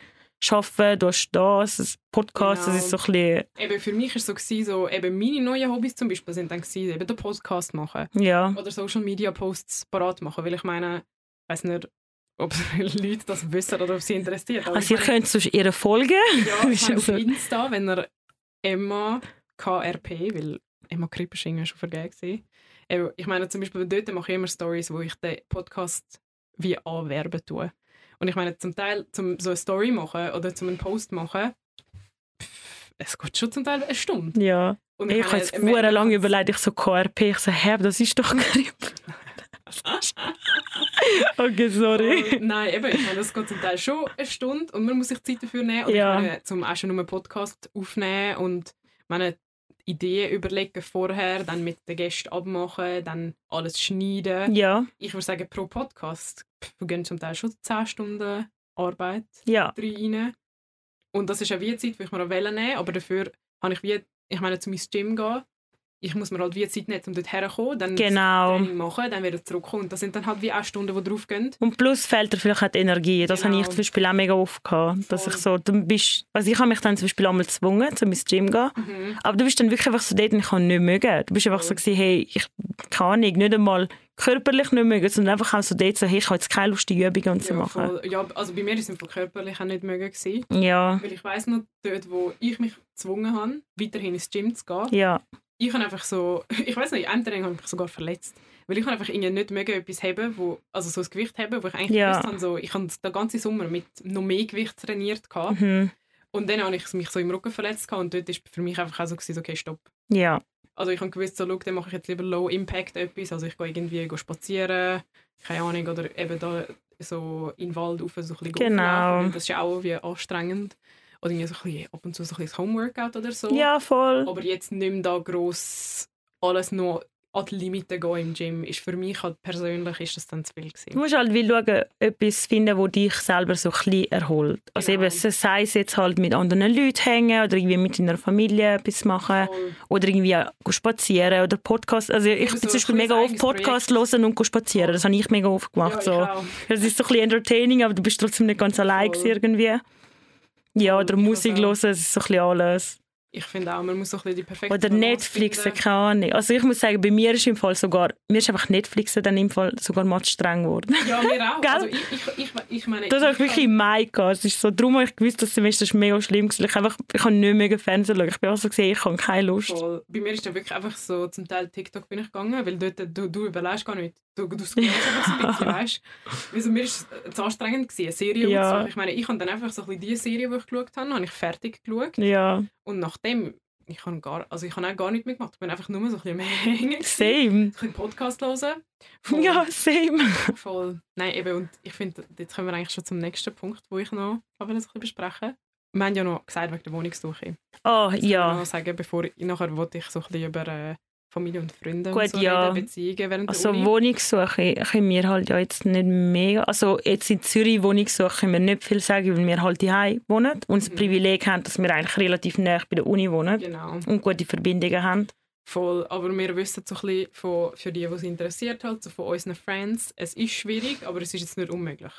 arbeiten, du hast das, Podcast, genau. das ist so ein bisschen... Eben für mich war es so, gewesen, so eben meine neuen Hobbys zum Beispiel sind dann gewesen, eben den Podcast machen. Ja. Oder Social Media Posts parat machen, weil ich meine, ich weiß nicht, ob Leute das wissen oder ob sie interessiert. Aber also ihr könnt sonst ihre folgen. Ja, ich meine, auf Insta, wenn ihr Emma KRP, weil Emma Krippersching war schon vergeben. Ich meine zum Beispiel dort mache ich immer Stories, wo ich den Podcast wie anwerben tue. Und ich meine, zum Teil, zum so eine Story machen oder zum einen Post machen, pff, es geht schon zum Teil eine Stunde. Ja. Und ich, ich habe jetzt sehr lange überlegt, ich so KRP, ich so, hä, das ist doch Grip. okay, sorry. Und, nein, eben, ich meine, das geht zum Teil schon eine Stunde und man muss sich Zeit dafür nehmen. Und ja. ich meine, zum auch schon nur einen Podcast aufnehmen und meine, Ideen überlegen vorher, dann mit den Gästen abmachen, dann alles schneiden. Ja. Ich würde sagen, pro Podcast wir gehen zum Teil schon 10 Stunden Arbeit ja. rein. Und das ist eine wie Zeit, die ich mir auch nehmen aber dafür habe ich wie, ich meine, zu meinem Gym gehen, ich muss mir halt wie Zeit nehmen, um dort herzukommen, dann genau. Training machen, dann wieder zurückkommen. Und das sind dann halt wie auch Stunden, die draufgehen. Und plus fehlt dir vielleicht auch die Energie. Das genau. habe ich zum Beispiel auch mega oft gehabt. Dass ich so, du bist, also ich habe mich dann zum Beispiel einmal gezwungen, zu meinem Gym zu gehen. Mhm. Aber du bist dann wirklich einfach so dort und ich kann nicht mögen. Du bist einfach so gewesen, hey, ich kann nicht, nicht einmal körperlich nicht mögen, sondern einfach auch so dort so, hey, ich habe jetzt keine lustige Übungen und so ja, machen. Voll. Ja, also bei mir ist es körperlich auch nicht mögen gewesen. Ja. Weil ich weiss noch, dort, wo ich mich gezwungen habe, weiterhin ins Gym zu gehen, ja ich habe einfach so, ich weiß nicht, einem Training habe ich mich sogar verletzt. Weil ich einfach irgendwie nicht mögen etwas haben, wo, also so ein Gewicht haben, wo ich eigentlich Ja. gewusst habe, so, ich habe den ganzen Sommer mit noch mehr Gewicht trainiert gehabt. Mhm. Und dann habe ich mich so im Rücken verletzt gehabt und dort ist für mich einfach auch so gewesen, okay, stopp. Ja. Also ich habe gewusst, so, schau, dann mache ich jetzt lieber Low Impact etwas, also ich gehe irgendwie go spazieren, keine Ahnung, oder eben da so in den Wald rauf, so ein bisschen Genau. das ist ja auch wie anstrengend. Oder irgendwie so ein bisschen, ab und zu so ein bisschen Homeworkout oder so. Ja, voll. Aber jetzt nicht mehr da gross alles nur an die Limite gehen im Gym, ist für mich halt persönlich ist das dann zu viel Du gewesen. musst halt wie schauen, etwas finden, wo dich selber so ein bisschen erholt. Also Genau. eben, sei es jetzt halt mit anderen Leuten hängen oder irgendwie mit deiner Familie etwas machen Voll. oder irgendwie spazieren oder Podcast. Also ich bin so zum Beispiel mega oft eigenes Podcast hören und spazieren. Das habe ich mega oft gemacht. Ja, so. Das ist so ein bisschen entertaining, aber du bist trotzdem nicht ganz allein irgendwie. Ja, oder Musik hören, das ist so ein bisschen alles. Ich finde auch, man muss so ein bisschen die perfekte Oder Balance Netflix, finden. keine Ahnung. Also ich muss sagen, bei mir ist im Fall sogar, mir ist einfach Netflix dann im Fall sogar mal streng geworden. Ja, mir auch. Also ich, ich, ich, ich meine, Das habe ich wirklich im Mai gehabt. Es ist so, darum habe ich gewusst, das Semester ist mega schlimm gewesen. Ich, einfach, ich habe nicht mehr Fernsehen schauen. Ich bin auch so gesehen, ich habe keine Lust. Voll. Bei mir ist dann wirklich einfach so, zum Teil TikTok bin ich gegangen, weil dort, du, du überlegst gar nicht. Du, du scrollst einfach so ein bisschen, weißt du. Also mir war es zu anstrengend, gewesen, eine Serie Ja. aufzusuchen. Ich meine, ich habe dann einfach so ein bisschen die Serie, die ich geschaut habe, habe ich fertig geschaut. Ja, Und nachdem, ich habe gar, also ich habe auch gar nicht mehr gemacht. Ich bin einfach nur so ein bisschen Hängen. same. Ein bisschen Podcast hören. Voll. Ja, same. Voll. Nein, eben, und ich finde, jetzt kommen wir eigentlich schon zum nächsten Punkt, wo ich noch so ein bisschen besprechen Wir haben ja noch gesagt wegen der Wohnungssuche. Oh, Das kann ich ja. noch sagen, bevor ich, nachher wollte ich so ein bisschen über äh, Familie und Freunde Gut, und so ja. reden, Beziehungen während Also der Uni. Wohnungssuche können wir halt ja jetzt nicht mega... Also jetzt in Zürich Wohnungssuche können wir nicht viel sagen, weil wir halt daheim wohnen und das Mhm. Privileg haben, dass wir eigentlich relativ nah bei der Uni wohnen Genau, und gute Verbindungen haben. voll. Aber wir wissen so ein bisschen, von, für die, die es interessiert, halt, so von unseren Friends, es ist schwierig, aber es ist jetzt nicht unmöglich.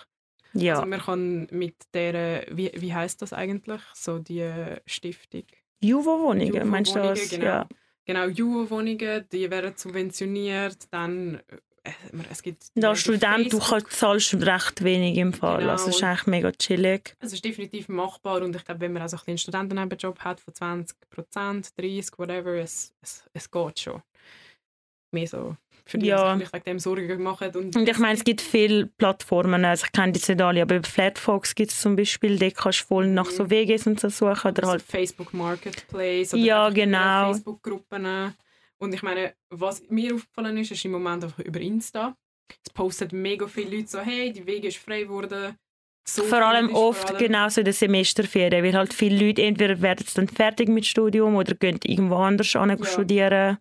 Ja, Also man kann mit der, wie, wie heißt das eigentlich, so die Stiftung? Juvo-Wohnungen, meinst du das? Genau. Ja. Genau, Juwo-Wohnungen, die werden subventioniert, dann äh, es gibt... Als Student, du zahlst recht wenig im Fall. Genau. Also es ist eigentlich mega chillig. Es ist definitiv machbar und ich glaube, wenn man auch so ein bisschen einen Studentennebenjob hat von 20% 30 whatever, es, es, es geht schon. Mehr so für die, Ja. sich wegen dem Sorgen machen. Und, Und ich meine, es gibt viele Plattformen, also ich kenne die nicht alle, aber über Flatfox gibt es zum Beispiel, da kannst du voll nach so WGs und so suchen. Oder also halt, Facebook Marketplace oder Ja, genau. Facebook-Gruppen. Und ich meine, was mir aufgefallen ist, ist im Moment einfach über Insta. Es postet mega viele Leute so, hey, die Wege ist frei geworden. So vor allem oft vor allem- genau so in der Semesterferien, weil halt viele Leute entweder werden dann fertig mit Studium oder gehen irgendwo anders an Ja. studieren.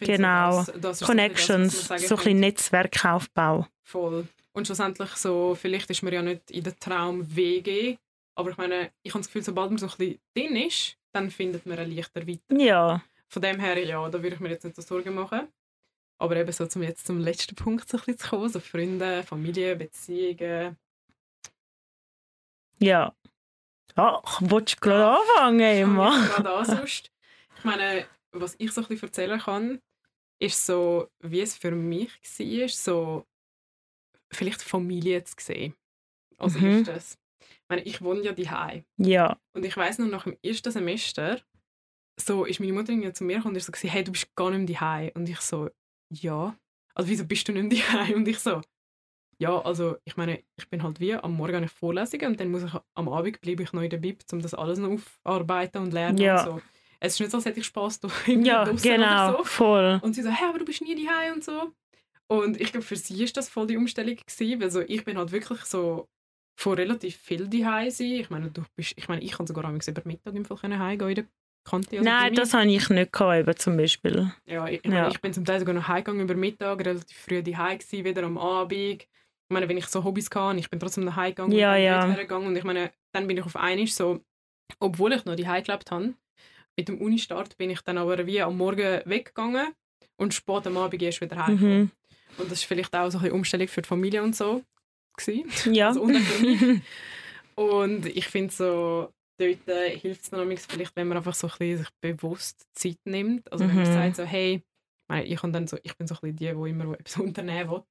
Genau. So, das, das Connections, so, ein so ein bisschen Netzwerkaufbau. Voll. Und schlussendlich so, vielleicht ist man ja nicht in der Traum WG, aber ich meine, ich habe das Gefühl, sobald man so ein bisschen drin ist, dann findet man einen leichter weiter. Ja, Von dem her, ja, da würde ich mir jetzt nicht so Sorgen machen. Aber eben so zum jetzt zum letzten Punkt so ein bisschen zu kommen, so Freunde, Familie, Beziehungen. ja. Ach, willst du gerade anfangen, Emma? Ich gerade an sonst. Ich meine, was ich so ein bisschen erzählen kann, ist so, wie es für mich war, so vielleicht Familie zu sehen. Als Mhm. erstes. Ich meine, ich wohne ja daheim Ja, Und ich weiß noch, nach dem ersten Semester, so ist meine Mutter irgendwie zu mir gekommen und so, gewesen, hey, du bist gar nicht daheim. Und ich so, ja. Also wieso bist du nicht daheim? Und ich so, ja, also ich meine, ich bin halt wie, am Morgen habe ich Vorlesungen und dann muss ich am Abend bleibe ich noch in der Bib, um das alles noch aufarbeiten und lernen Ja. und so. Es ist nicht so, als hätte ich Spass da ja genau, oder so. voll. Und sie so, hey, aber du bist nie daheim und so. Und ich glaube, für sie ist das voll die Umstellung gewesen, weil so, ich bin halt wirklich so von relativ viel daheim sein. Ich meine, du bist, ich meine, ich kann sogar am über Mittag im Fall heimgehen in der Kante. oder Nein, das habe ich nicht gehabt, eben, zum Beispiel. Ja, ich, ich, Ja. Meine, ich bin zum Teil sogar noch heimgegangen über Mittag, relativ früh daheim gewesen, wieder am Abend. Ich meine, wenn ich so Hobbys hatte, ich bin trotzdem noch heimgegangen Ja, und bin ja. dort hergegangen. Und ich meine, dann bin ich auf einmal so, obwohl ich noch daheim gelebt habe, mit dem Uni-Start bin ich dann aber wie am Morgen weggegangen und spät am Abend erst wieder heimgekommen. Mhm. Und das ist vielleicht auch so eine Umstellung für die Familie und so. Gewesen. Ja. Also, und ich finde so, dort äh, hilft es dann manchmal vielleicht, wenn man einfach so ein bisschen sich bewusst Zeit nimmt. Also wenn man Mhm. sagt so, hey, ich dann so, ich bin so ein bisschen die, die immer etwas unternehmen will.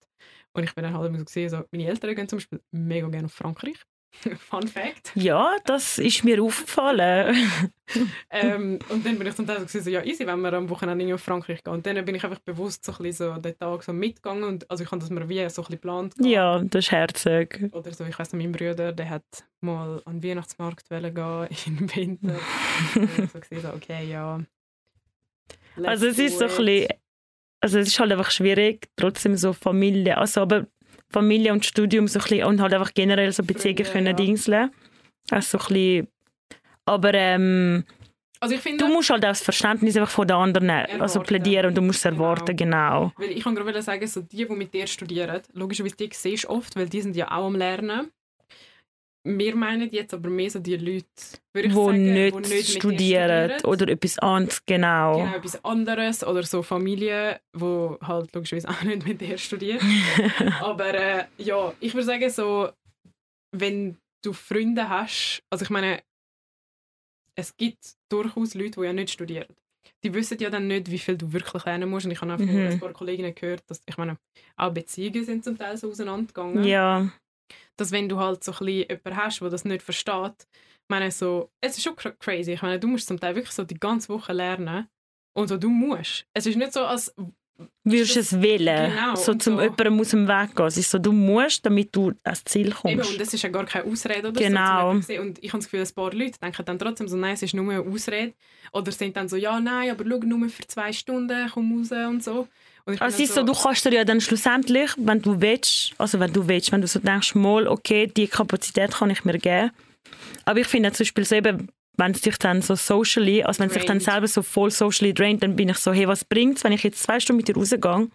Und ich bin dann halt immer so gesehen, so, meine Eltern gehen zum Beispiel mega gerne auf Frankreich. Fun Fact. Ja, das ist mir aufgefallen. ähm, und dann bin ich zum Teil so, so, ja easy, wenn wir am Wochenende auf Frankreich gehen. Und dann bin ich einfach bewusst so ein bisschen so den Tag so mitgegangen und also ich habe das mir wie so ein bisschen geplant. ja, das ist herzig. Oder so, ich weiss noch, mein Bruder, der hat mal an den Weihnachtsmarkt gehen im Winter. und ich so gesehen, so, okay, ja. let's Also es ist so ein bisschen, also es ist halt einfach schwierig, trotzdem so Familie, also aber Familie und Studium so ein bisschen, und halt einfach generell so Beziehungen Freunde, können ja. dingseln. Also so ein bisschen, aber ähm, Also finde, du musst halt auch das Verständnis einfach von den anderen also Erwarten. plädieren und du musst es Genau. erwarten, genau. weil ich kann gerade sagen, so die, die mit dir studieren, logischerweise die siehst du oft, weil die sind ja auch am Lernen. Wir meinen jetzt aber mehr so die Leute, würde ich Wo sagen, nicht, wo nicht studieren studieren. oder etwas anderes, genau. Genau, etwas anderes oder so Familien, die halt logischerweise auch nicht mit dir studieren. Aber äh, ja, ich würde sagen, so, wenn du Freunde hast, also ich meine, es gibt durchaus Leute, die ja nicht studieren. Die wissen ja dann nicht, wie viel du wirklich lernen musst. Und ich habe auch von Mhm. ein paar Kolleginnen gehört, dass, ich meine, auch Beziehungen sind zum Teil so auseinandergegangen. Ja, Dass wenn du halt so ein bisschen jemanden hast, der das nicht versteht, ich meine, so, es ist schon cra- crazy. Ich meine, du musst zum Teil wirklich so die ganze Woche lernen. Und so, du musst. Es ist nicht so, als würdest das- es wählen, genau, so zum so. jemandem aus dem Weg gehen. Es ist so, du musst, damit du ans Ziel Eben, kommst. und das ist ja gar keine Ausrede oder Genau. so. Und ich habe das Gefühl, ein paar Leute denken dann trotzdem so, nein, es ist nur eine Ausrede. Oder sind dann so, ja, nein, aber schau nur für zwei Stunden, komm raus und so. Also ist so, du kannst dir ja dann schlussendlich, wenn du willst, also wenn du willst, wenn du so denkst, mal, okay, die Kapazität kann ich mir geben. Aber ich finde zum Beispiel so eben, wenn es dich dann so socially, also wenn es dich dann selber so voll socially draint, dann bin ich so, hey, was bringt's, wenn ich jetzt zwei Stunden mit dir rausgehe?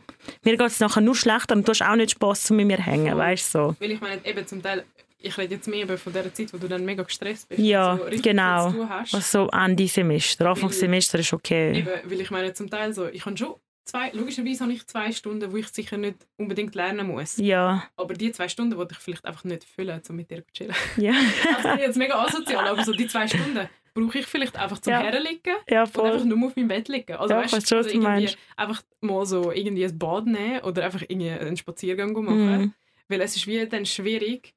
Mir geht es nachher nur schlechter und du hast auch nicht Spass, zu mit mir hängen, weißt du? So. Weil ich meine, eben zum Teil, ich rede jetzt mehr von der Zeit, wo du dann mega gestresst bist. Ja, und so genau. hast. Also Ende Semester, Anfang Weil- Semester ist okay. Eben, weil ich meine, zum Teil so, ich habe schon zwei, logischerweise habe ich zwei Stunden, wo ich sicher nicht unbedingt lernen muss. Ja, Aber die zwei Stunden wollte ich vielleicht einfach nicht füllen, um mit dir zu chillen. ja, Also ich bin jetzt mega asozial, aber so die zwei Stunden brauche ich vielleicht einfach zum Ja. Herliegen ja, und einfach nur auf meinem Bett liegen. Also Ja, weißt, oder du irgendwie meinst. einfach mal so irgendwie ein Bad nehmen oder einfach irgendwie einen Spaziergang machen. Mhm. Weil es ist wie dann schwierig,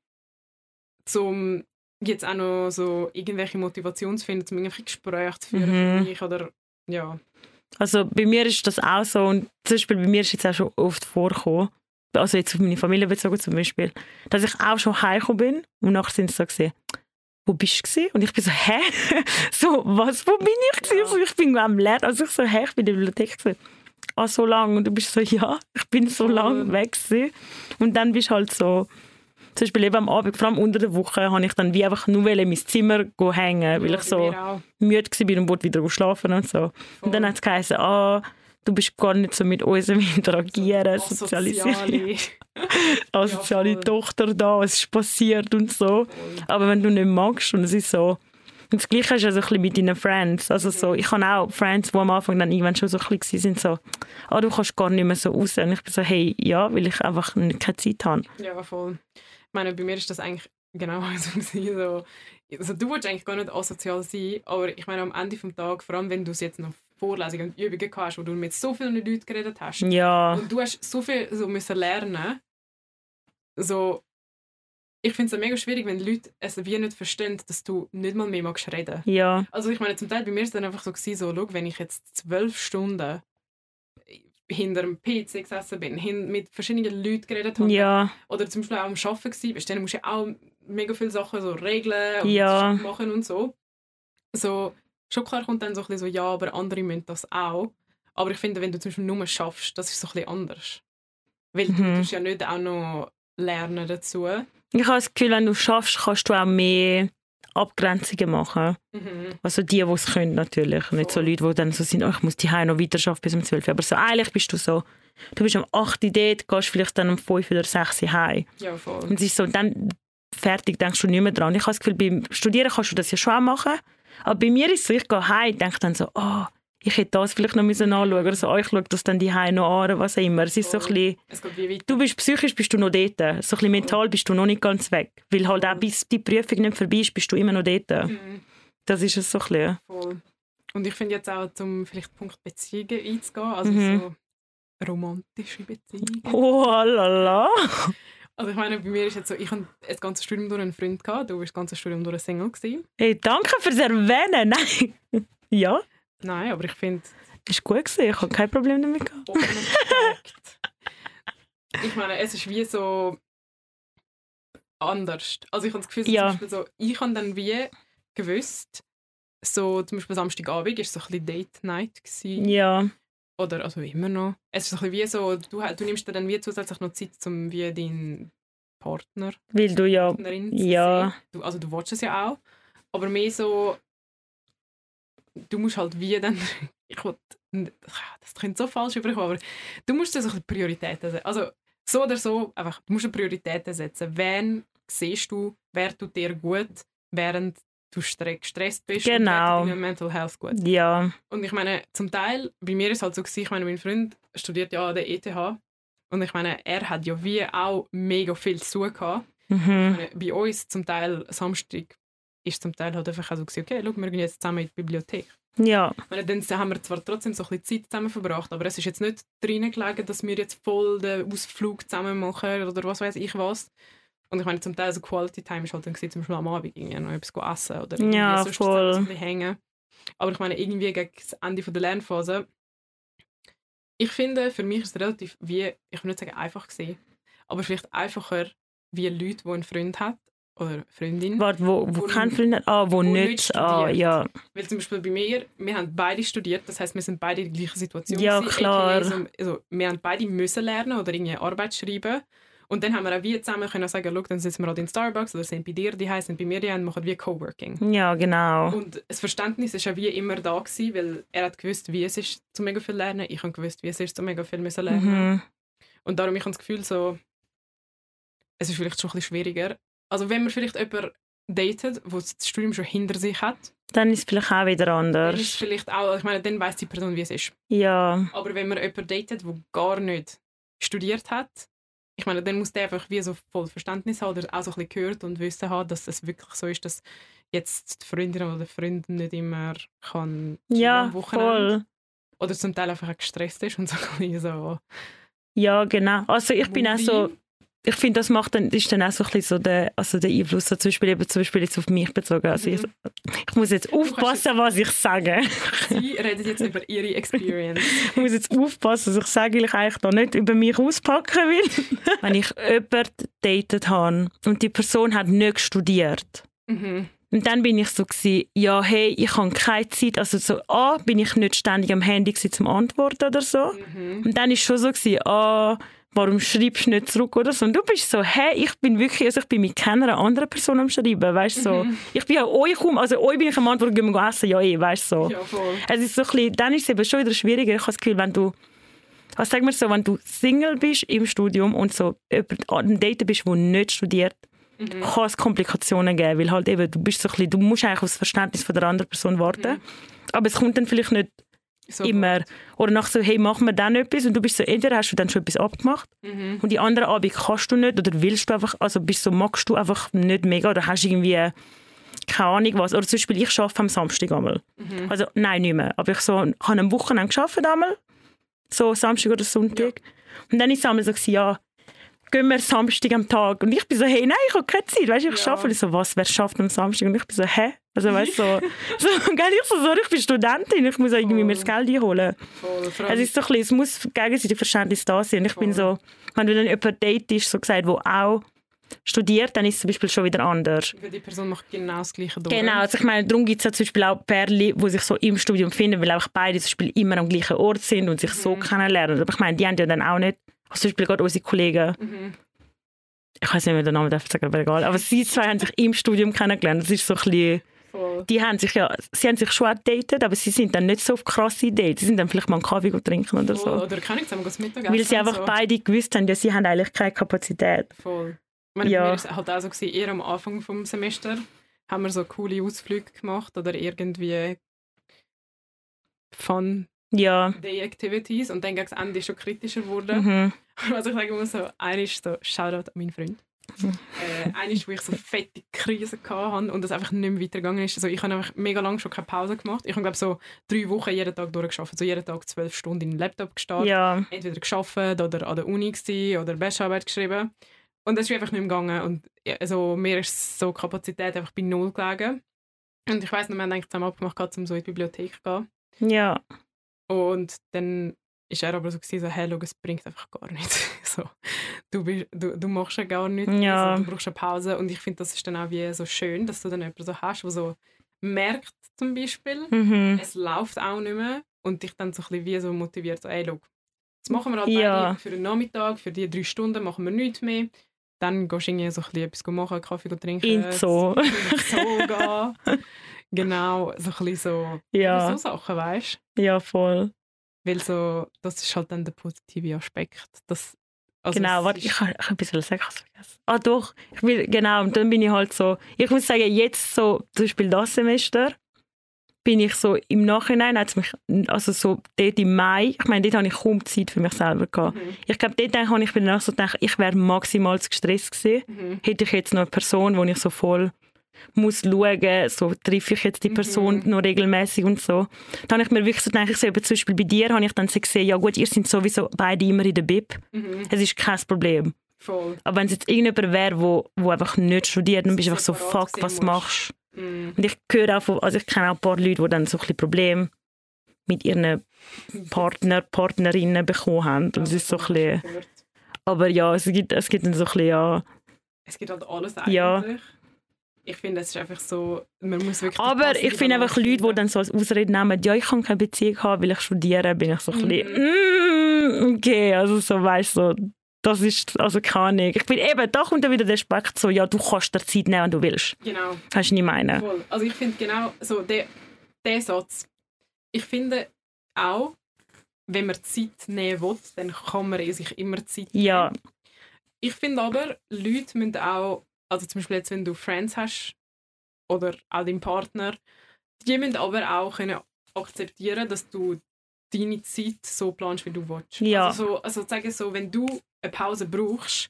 zum jetzt auch noch so irgendwelche Motivation zu finden, um irgendwelche Gespräche zu führen Mhm. für mich oder ja. Also bei mir ist das auch so und zum Beispiel bei mir ist jetzt auch schon oft vorgekommen, also jetzt auf meine Familie bezogen zum Beispiel, dass ich auch schon heimgekommen bin und nachher sind sie so gesehen, wo bist du? Und ich bin so, hä? so, was, wo bin ich gewesen? Also ich bin am Lernen, also ich so, hä, ich bin in der Bibliothek gewesen. Ah, so lang. Und du bist so, ja, ich bin so Voll. lang weg gewesen. Und dann bist du halt so, zum Beispiel eben am Abend, vor allem unter der Woche, habe ich dann wie einfach nur in mein Zimmer hängen, weil Ja, ich so müde war und wollte wieder schlafen und so. Und dann hat es geheißen, ah, du bist gar nicht so mit uns am Interagieren, sozialisieren. Asoziale. Als Ja, soziale voll. Tochter da, was ist passiert und so. Aber wenn du nicht magst und es ist so... Und das Gleiche ist ja so ein bisschen mit deinen Friends. Also so, Mhm. ich habe auch Friends, die am Anfang dann irgendwann schon so ein bisschen sind, so, ah, du kannst gar nicht mehr so raus. Und ich bin so, hey, ja, weil ich einfach keine Zeit habe. Ja, voll. Ich meine, bei mir ist das eigentlich genau so. so also, du willst eigentlich gar nicht asozial sein, aber ich meine, am Ende des Tages, vor allem wenn du es jetzt noch Vorlesungen und Übungen hast, wo du mit so vielen Leuten geredet hast, Ja, und du hast so viel so müssen lernen, so, ich finde es ja mega schwierig, wenn Leute es wie nicht verstehen, dass du nicht mal mehr magst reden. ja, Also ich meine, zum Teil bei mir ist es dann einfach so, gewesen, so schau, wenn ich jetzt zwölf Stunden hinter dem PC gesessen bin, hin, mit verschiedenen Leuten geredet habe, ja, oder zum Beispiel auch am Arbeiten war, dann musst du ja auch mega viele Sachen so regeln und Ja. machen und so. So, schon klar kommt dann so ein bisschen so, ja, aber andere müssen das auch. Aber ich finde, wenn du zum Beispiel nur schaffst, das ist so ein bisschen anders. Weil du Mhm. tust ja nicht auch noch lernen dazu. Ich habe das Gefühl, wenn du schaffst, kannst du auch mehr Abgrenzungen machen. Mhm. Also die, die es können natürlich. Nicht so. Leute, die dann so sind, oh, ich muss die noch weiter arbeiten bis um 12 Uhr. Aber so eigentlich bist du so, du bist um 8 Uhr dort, gehst vielleicht dann um 5 oder 6 Uhr heim. Ja, voll. Und es ist so, dann fertig, denkst du nicht mehr dran. Ich habe das Gefühl, beim Studieren kannst du das ja schon auch machen. Aber bei mir ist es so, ich gehe heim, denke dann so, oh, ich hätte das vielleicht noch müssen anschauen oder so, oh, ich schaue das dann die noch an, was auch immer. Es ist so ein Voll. bisschen, du bist psychisch bist du noch dort. So ein bisschen mental bist du noch nicht ganz weg. Weil halt auch bis die Prüfung nicht vorbei ist, bist du immer noch dort. Mhm. Das ist es so ein bisschen. Voll. Und ich finde jetzt auch, zum vielleicht Punkt Beziehungen einzugehen, also Mhm. so romantische Beziehungen. Oh, lala. Also ich meine, bei mir ist jetzt so, ich hatte das ganze Studium durch einen Freund, gehabt, du warst das ganze Studium durch einen Single. Gewesen. Hey, danke fürs Erwähnen. Nein. ja, Nein, aber ich finde, ist gut gewesen. Ich habe kein Problem damit gehabt. perfekt. ich meine, es ist wie so anders. Also ich habe das Gefühl, Ja. zum Beispiel so, ich habe dann wie gewusst, so zum Beispiel Samstagabend war so ein bisschen Date Night. Gewesen. Ja, Oder also immer noch. Es ist so ein bisschen wie so, du, du nimmst dir dann wie zusätzlich noch Zeit, um wie deinen Partner, weil du ja. Partnerin zu Ja. Du, also du willst es ja auch. Aber mehr so, du musst halt wie dann, ich will, das klingt so falsch überkommen, aber du musst dir so ein bisschen Prioritäten setzen. Also so oder so, einfach, du musst Prioritäten setzen. Wen siehst du, wer tut dir gut, während du stre- gestresst bist Genau. und deiner Mental Health gut. Ja, Und ich meine, zum Teil, bei mir ist es halt so, gewesen, ich meine, mein Freund studiert ja an der ETH und ich meine, er hat ja wie auch mega viel zu tun gehabt. Mhm. meine, bei uns zum Teil Samstag ist zum Teil halt einfach auch so okay, schau, wir gehen jetzt zusammen in die Bibliothek. ja, meine, dann haben wir zwar trotzdem so ein bisschen Zeit zusammen verbracht, aber es ist jetzt nicht drinnen gelegen, dass wir jetzt voll den Ausflug zusammen machen oder was weiß ich was. Und ich meine, zum Teil so Quality Time ist halt dann gewesen, zum Beispiel am Abend irgendwie noch etwas essen oder irgendwie Ja, sonst voll. ein hängen. Aber ich meine, irgendwie gegen das Ende von der Lernphase, ich finde, für mich ist es relativ, wie, ich will nicht sagen einfach gesehen, aber vielleicht einfacher, wie Leute, die einen Freund hat oder Freundin. Warte, wo, wo Wo kein n- Freund hat? Ah, wo, wo nicht. nicht ah, ja. Weil zum Beispiel bei mir, wir haben beide studiert, das heißt, wir sind beide in der gleichen Situation. Ja, gewesen, klar. also, wir haben beide müssen lernen oder irgendwie Arbeit schreiben. Und dann haben wir auch wie zusammen können sagen, dann sitzen wir halt in Starbucks oder sind bei dir die sind bei mir die und machen wie Coworking. Ja, genau. Und das Verständnis ist ja wie immer da gewesen, weil er hat gewusst, wie es ist, zu mega viel lernen. Ich habe gewusst, wie es ist, zu mega viel müssen lernen. Mhm. Und darum ich habe das Gefühl so, es ist vielleicht schon ein bisschen schwieriger. Also wenn man vielleicht jemanden datet, der das Studium schon hinter sich hat, Dann ist es vielleicht auch wieder dann ist anders. vielleicht auch, ich meine, dann weiß die Person, wie es ist. Ja, Aber wenn man jemanden datet, der gar nicht studiert hat, ich meine, dann muss der einfach wie so voll Verständnis haben oder auch so ein bisschen gehört und wissen haben, dass es wirklich so ist, dass jetzt die Freundin oder der Freund nicht immer kann ja, Wochenende. voll. Oder zum Teil einfach auch gestresst ist und so ein bisschen so Ja, genau. Also ich bin auch so. Ich finde, das macht dann, ist dann auch so ein bisschen so der, also der Einfluss, so zum Beispiel, eben, zum Beispiel jetzt auf mich bezogen. Also ich, Mhm. ich muss jetzt aufpassen, was ich sage. Sie redet jetzt über ihre Experience. Ich muss jetzt aufpassen, dass ich sage, ich eigentlich da nicht über mich auspacken will. Wenn ich jemanden datet habe und die Person hat nicht studiert, mhm. und dann bin ich so gewesen, ja, hey, ich habe keine Zeit. Also so, A, bin ich nicht ständig am Handy gewesen zum Antworten oder so. Mhm. Und dann ist schon so gewesen, ah, warum schreibst du nicht zurück oder so. Und du bist so, hey, ich bin wirklich, also ich bin mit keiner anderen Person am Schreiben, weißt so. Mhm. Ich bin ja euch um, also euch bin ich am Antworten, gehen wir essen, ja eh, weißt so. Ja, voll. Es ist so ein bisschen, dann ist es eben schon wieder schwieriger. Ich habe das Gefühl, wenn du, was sagen wir so, wenn du Single bist im Studium und so jemand an einem Date bist, der nicht studiert, Mhm. kann es Komplikationen geben, weil halt eben, du bist so ein bisschen, du musst eigentlich auf das Verständnis von der anderen Person warten. Mhm. Aber es kommt dann vielleicht nicht So immer. Oder nach so, hey, machen wir dann etwas und du bist so, entweder hast du dann schon etwas abgemacht Mhm. und die anderen Abend kannst du nicht oder willst du einfach, also bist so, magst du einfach nicht mega oder hast irgendwie keine Ahnung was. Oder zum Beispiel, ich arbeite am Samstag einmal. Mhm. Also nein, nicht mehr. Aber ich so, habe am Wochenende gearbeitet einmal. So Samstag oder Sonntag. Und dann ist es einmal so, ja, gehen wir Samstag am Tag. Und ich bin so, hey, nein, ich habe keine Zeit. Weißt, du, ich Ja. arbeite. Und ich so, was, wer schafft am Samstag? Und ich bin so, hä? Also weißt du, so, so, gell, ich so, sorry, ich bin Studentin, ich muss auch irgendwie mir das Geld einholen. Voll. Es ist so ein bisschen, es muss gegenseitig Verständnis da sein. Und ich bin so, wenn du dann jemand date ist, so gesagt, wo auch studiert, dann ist es zum Beispiel schon wieder anders. weil die Person macht genau das Gleiche durch. Genau, also ich meine, darum gibt es ja zum Beispiel auch Pärchen, die sich so im Studium finden, weil auch beide zum Beispiel immer am gleichen Ort sind und sich so kennenlernen. Aber ich meine, die haben ja dann auch nicht, zum Beispiel gerade unsere Kollegen, Mhm. ich weiß nicht mehr den Namen darf ich sagen, aber egal, aber sie zwei haben sich im Studium kennengelernt. Das ist so ein bisschen, die haben sich ja, sie haben sich schon datet, aber sie sind dann nicht so auf krasse Dates. Sie sind dann vielleicht mal einen Kaffee trinken oder Voll. so. Oder kann ich zusammen Mittagessen? Weil sie einfach so. beide gewusst haben, ja, sie haben eigentlich keine Kapazität. Voll. Ich meine, Ja. bei mir es halt auch so, gewesen, eher am Anfang des Semesters haben wir so coole Ausflüge gemacht oder irgendwie Fun Ja. Day Activities und dann gegen das Ende schon kritischer geworden. Mhm. Also ich sage immer so, einer ist so, Shoutout an meinen Freund. Äh, ist, wo ich so fette Krise hatte und das einfach nicht mehr weitergegangen ist. Also ich habe einfach mega lange schon keine Pause gemacht. Ich habe glaube so drei Wochen jeden Tag durchgearbeitet. So jeden Tag zwölf Stunden in den Laptop gestartet. Ja. Entweder geschafft oder an der Uni gewesen oder Bachelorarbeit geschrieben. Und es ist einfach nicht mehr gegangen. Und also, mir ist so Kapazität einfach bei null gelegen. Und ich weiss noch, wir haben eigentlich zusammen abgemacht, um so in die Bibliothek zu gehen. Ja. Und dann ist er aber so, gewesen, so hey, schau, es bringt einfach gar nichts. so, du, bist, du, du machst ja gar nichts, Ja. also, du brauchst eine Pause. Und ich finde, das ist dann auch wie so schön, dass du dann jemanden so hast, der so merkt zum Beispiel, Mhm. es läuft auch nicht mehr und dich dann so ein bisschen wie so motiviert, so, hey, schau, jetzt machen wir halt Ja. für den Nachmittag, für die drei Stunden machen wir nichts mehr. Dann gehst du irgendwie so ein bisschen etwas machen, Kaffee trinken. In den Zoo gehen. Genau, so ein bisschen so, Ja, so Sachen, weißt ja, voll. weil so, das ist halt dann der positive Aspekt. Das, also genau, warte, ich kann ein bisschen sagen, ich vergessen. Ah doch, ich will, genau, und dann bin ich halt so, ich muss sagen, jetzt so, zum Beispiel das Semester, bin ich so im Nachhinein, hat's mich, also so dort im Mai, ich meine, dort habe ich kaum Zeit für mich selber gehabt. Mhm. Ich glaube, dort habe ich mir danach so gedacht, ich wäre maximal zu gestresst gewesen. Mhm. Hätte ich jetzt noch eine Person, wo ich so voll muss schauen, so treffe ich jetzt die Person Mhm. noch regelmäßig und so. Dann habe ich mir wirklich so gedacht, ich so, eben zum Beispiel bei dir habe ich dann so gesehen, ja gut, ihr seid sowieso beide immer in der Bib. Mhm. Es ist kein Problem. Voll. Aber wenn es jetzt irgendjemand wäre, wo, wo einfach nicht studiert, dann bist du einfach so, fuck, was machst du? Mhm. Und ich höre auch von, also ich kenne auch ein paar Leute, die dann so ein bisschen Probleme mit ihren Partner, Partnerinnen bekommen haben. Und es ist so ein bisschen, aber ja, es gibt, es gibt dann so ein bisschen, ja. Es gibt halt alles eigentlich. Ja. Ich finde, es ist einfach so, man muss wirklich... Aber ich finde einfach Leute, die dann so als Ausrede nehmen, ja, ich kann keine Beziehung haben, weil ich studiere, bin ich so ein bisschen, Mhm. mm, okay, also so, weißt du, so, das ist, also keine Ahnung. Ich bin eben, da kommt dann wieder der Aspekt so, ja, du kannst dir Zeit nehmen, wenn du willst. Genau. Weißt du, was ich meine? Voll. Also ich finde genau so der, der Satz. Ich finde auch, wenn man Zeit nehmen will, dann kann man sich immer Zeit nehmen. Ja, Ich finde aber, Leute müssen auch, also zum Beispiel jetzt, wenn du Friends hast oder auch deinen Partner, die müssen aber auch können akzeptieren, dass du deine Zeit so planst, wie du willst. Ja. Also, so, also sagen so, wenn du eine Pause brauchst,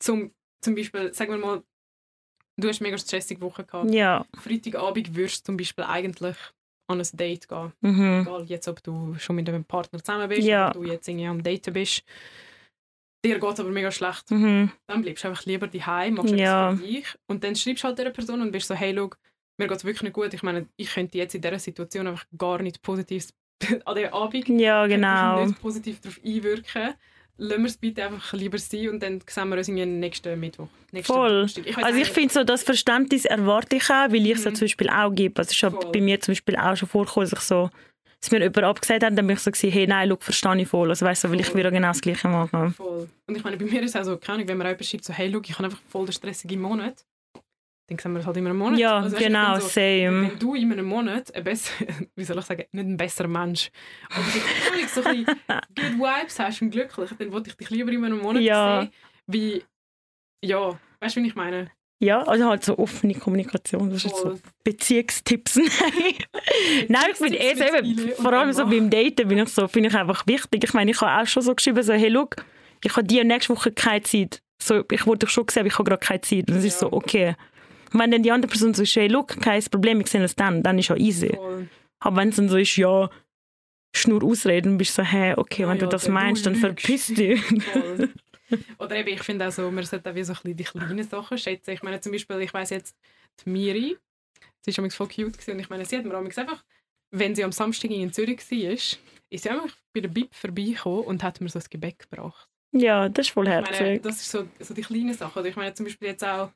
zum, zum Beispiel, sagen wir mal, du hast eine mega stressige Woche gehabt. ja, Freitagabend würdest du zum Beispiel eigentlich an ein Date gehen. mhm. Egal jetzt, ob du schon mit einem Partner zusammen bist Ja. oder du jetzt irgendwie am Daten bist. Dir geht es aber mega schlecht. Mhm. Dann bleibst du einfach lieber daheim, machst Ja. etwas für dich und dann schreibst du halt dieser Person und bist so, hey, schau, mir geht es wirklich nicht gut. Ich meine, ich könnte jetzt in dieser Situation einfach gar nicht positiv an diesem Abend ja, genau. nicht positiv darauf einwirken. Lassen wir es bitte einfach lieber sein und dann sehen wir uns irgendwie nächsten Mittwoch. Nächsten Voll. Ich Also ich finde so, das Verständnis erwarte ich auch, weil ich es Mhm. zum Beispiel auch gebe. Also es ist bei mir zum Beispiel auch schon vorgekommen, dass ich so, dass mir jemand abgesagt hat, dann bin ich so gewesen, hey, nein, schau, verstehe ich voll. Also weißt du, weil ich würde genau das Gleiche machen. Voll. Und ich meine, bei mir ist es auch so, keine Ahnung, wenn man jemand schreibt, so, hey, schau, ich habe einfach voll den stressigen Monat, dann sehen wir es halt in einem Monat. Ja, Also, du, ich genau, so, same. Wenn du in einem Monat ein besser, wie soll ich sagen, nicht ein besser Mensch, aber keine Ahnung, so ein bisschen good Vibes hast und glücklich, dann wollte ich dich lieber in einem Monat Ja. sehen, wie, ja, weißt du, wie ich meine? Ja, also halt so offene Kommunikation, das ist jetzt so. Beziehungstipps. Nein, ich bin eh Ile vor allem so beim Daten bin ich so, finde ich einfach wichtig. Ich meine, ich habe auch schon so geschrieben, so, hey, schau, ich habe dir nächste Woche keine Zeit. So, ich wollte dich schon sehen, aber ich habe gerade keine Zeit. Und es ist Ja. so, okay. Wenn dann die andere Person so ist, hey, schau, kein Problem, wir sehen uns dann, dann ist ja easy. Voll. Aber wenn es dann so ist, ja, schnur ausreden, bist du so, hey, okay, Ja, wenn du ja, das du meinst, dann verpiss dich. Oder eben, ich finde auch so, man sollte auch wie so ein bisschen die kleinen Sachen schätzen. Ich meine zum Beispiel, ich weiss jetzt, die Miri, sie war voll cute gewesen, und ich meine, sie hat mir einfach, wenn sie am Samstag in Zürich war, ist sie einfach bei der Bib vorbeigekommen und hat mir so das Gebäck gebracht. ja, das ist voll Ich meine, herzig. das ist so, so die kleinen Sachen. Oder ich meine zum Beispiel jetzt auch,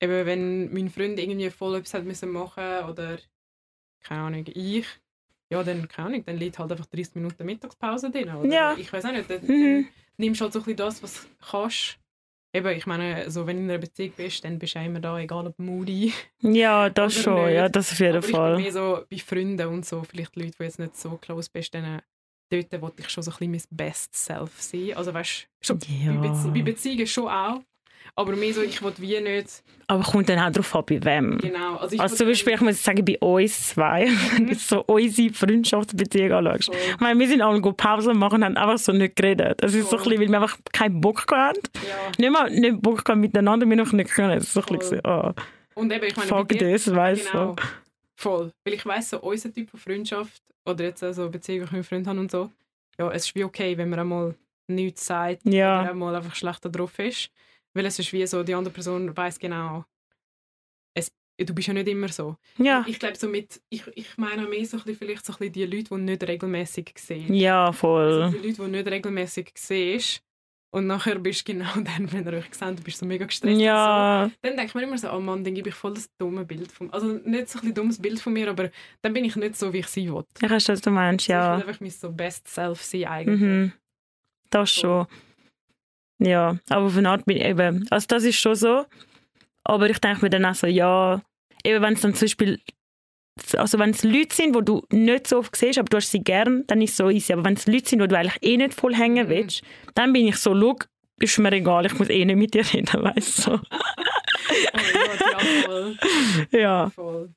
eben, wenn mein Freund irgendwie voll etwas hat müssen machen oder keine Ahnung, ich, ja, dann, keine Ahnung, dann liegt halt einfach 30 Minuten Mittagspause drin. Oder Ja. Ich weiß auch nicht, dann, Mhm. Nimmst halt so ein bisschen das, was du kannst. Eben, ich meine, so, wenn du in einer Beziehung bist, dann bist du immer da, egal ob moody. Ja, das schon, nicht. ja, das auf jeden Aber ich Fall. bin mehr so bei Freunden und so, vielleicht Leute, die jetzt nicht so close bist, dann dort wollte ich schon so ein bisschen mein Best Self sein. Also weißt du, Ja. bei, Bezie bei Beziehungen schon auch, aber mehr so, ich will wie nicht, Aber kommt dann auch darauf an, bei wem. genau. Also, Also zum Beispiel, ich muss sagen, bei uns zwei, wenn du so unsere Freundschaftsbeziehung anschaust. Voll. Ich meine, wir sind alle gut Pause machen und haben einfach so nicht geredet. Das ist so ein bisschen, weil wir einfach keinen Bock hatten. Ja. Nicht mal nicht Bock gehabt miteinander, wir noch nicht können. Es ist so ein bisschen, oh, Und eben, ich meine, fuck dir, this, weißt genau, du. voll. Weil ich weiss, so unser Typ von Freundschaft oder jetzt also Beziehung, die ich mit einem Freund habe und so, ja, es ist wie okay, wenn man einmal nichts sagt Ja, einmal einfach schlechter drauf ist. Weil es ist wie so, die andere Person weiß genau, es, du bist ja nicht immer so. Ja, Ich glaube, so mit, ich, ich meine mehr so ein bisschen, vielleicht so ein bisschen die Leute, die nicht regelmäßig sehen. ja, Also voll. die Leute, die nicht regelmäßig siehst und nachher bist du genau dann, wenn ihr euch seht, du bist so mega gestresst. und So. Ja, Dann denke ich mir immer so, oh Mann, dann gebe ich voll das dumme Bild von Also nicht so ein dummes Bild von mir, aber dann bin ich nicht so, wie ich sein will. ich weiß, was du meinst, Ich will ja. einfach mein so Best Self sein eigentlich. Mhm. Das schon. Ja, aber von Art bin ich eben, also das ist schon so. Aber ich denke mir dann auch so, ja, eben wenn es dann zum Beispiel, also wenn es Leute sind, wo du nicht so oft siehst, aber du hast sie gern, dann ist es so easy. Aber wenn es Leute sind, wo du eigentlich eh nicht voll hängen Mhm. willst, dann bin ich so, schau, ist mir egal, ich muss eh nicht mit dir reden, weißt du. Oh mein Gott, ja, voll. ja, voll.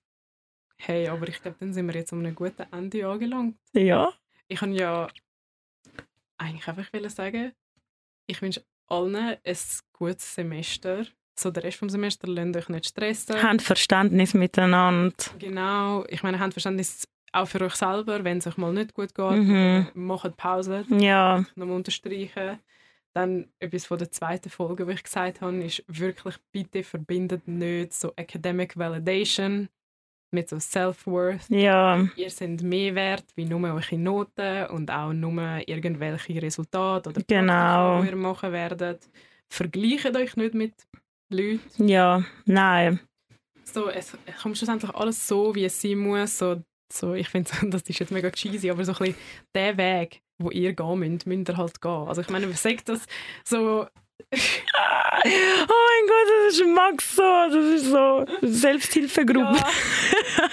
Hey, aber ich glaube, dann sind wir jetzt um einen guten Ende angelangt. ja, Ich kann ja eigentlich einfach sagen, ich wünsche allen ein gutes Semester. So der Rest vom Semester lernt euch nicht stressen. habt Verständnis miteinander. Genau, ich meine, habt Verständnis auch für euch selber, wenn es euch mal nicht gut geht. Mhm. Macht Pause, Ja, nochmal unterstreichen. Dann etwas von der zweiten Folge, wo ich gesagt habe, ist wirklich, bitte verbindet nicht so Academic Validation mit so Self-Worth. ja, Ihr seid mehr wert wie nur eure Noten und auch nur irgendwelche Resultate oder Genau. Die ihr machen werdet. Vergleicht euch nicht mit Leuten. ja, nein. So, es kommt schlussendlich alles so, wie es sein muss. So, so, ich finde, das ist jetzt mega cheesy, aber so ein bisschen der Weg, wo ihr gehen müsst, müsst ihr halt gehen. Also ich meine, sagt das so... Oh mein Gott, das ist Max so. Das ist so Selbsthilfegruppe. Ja.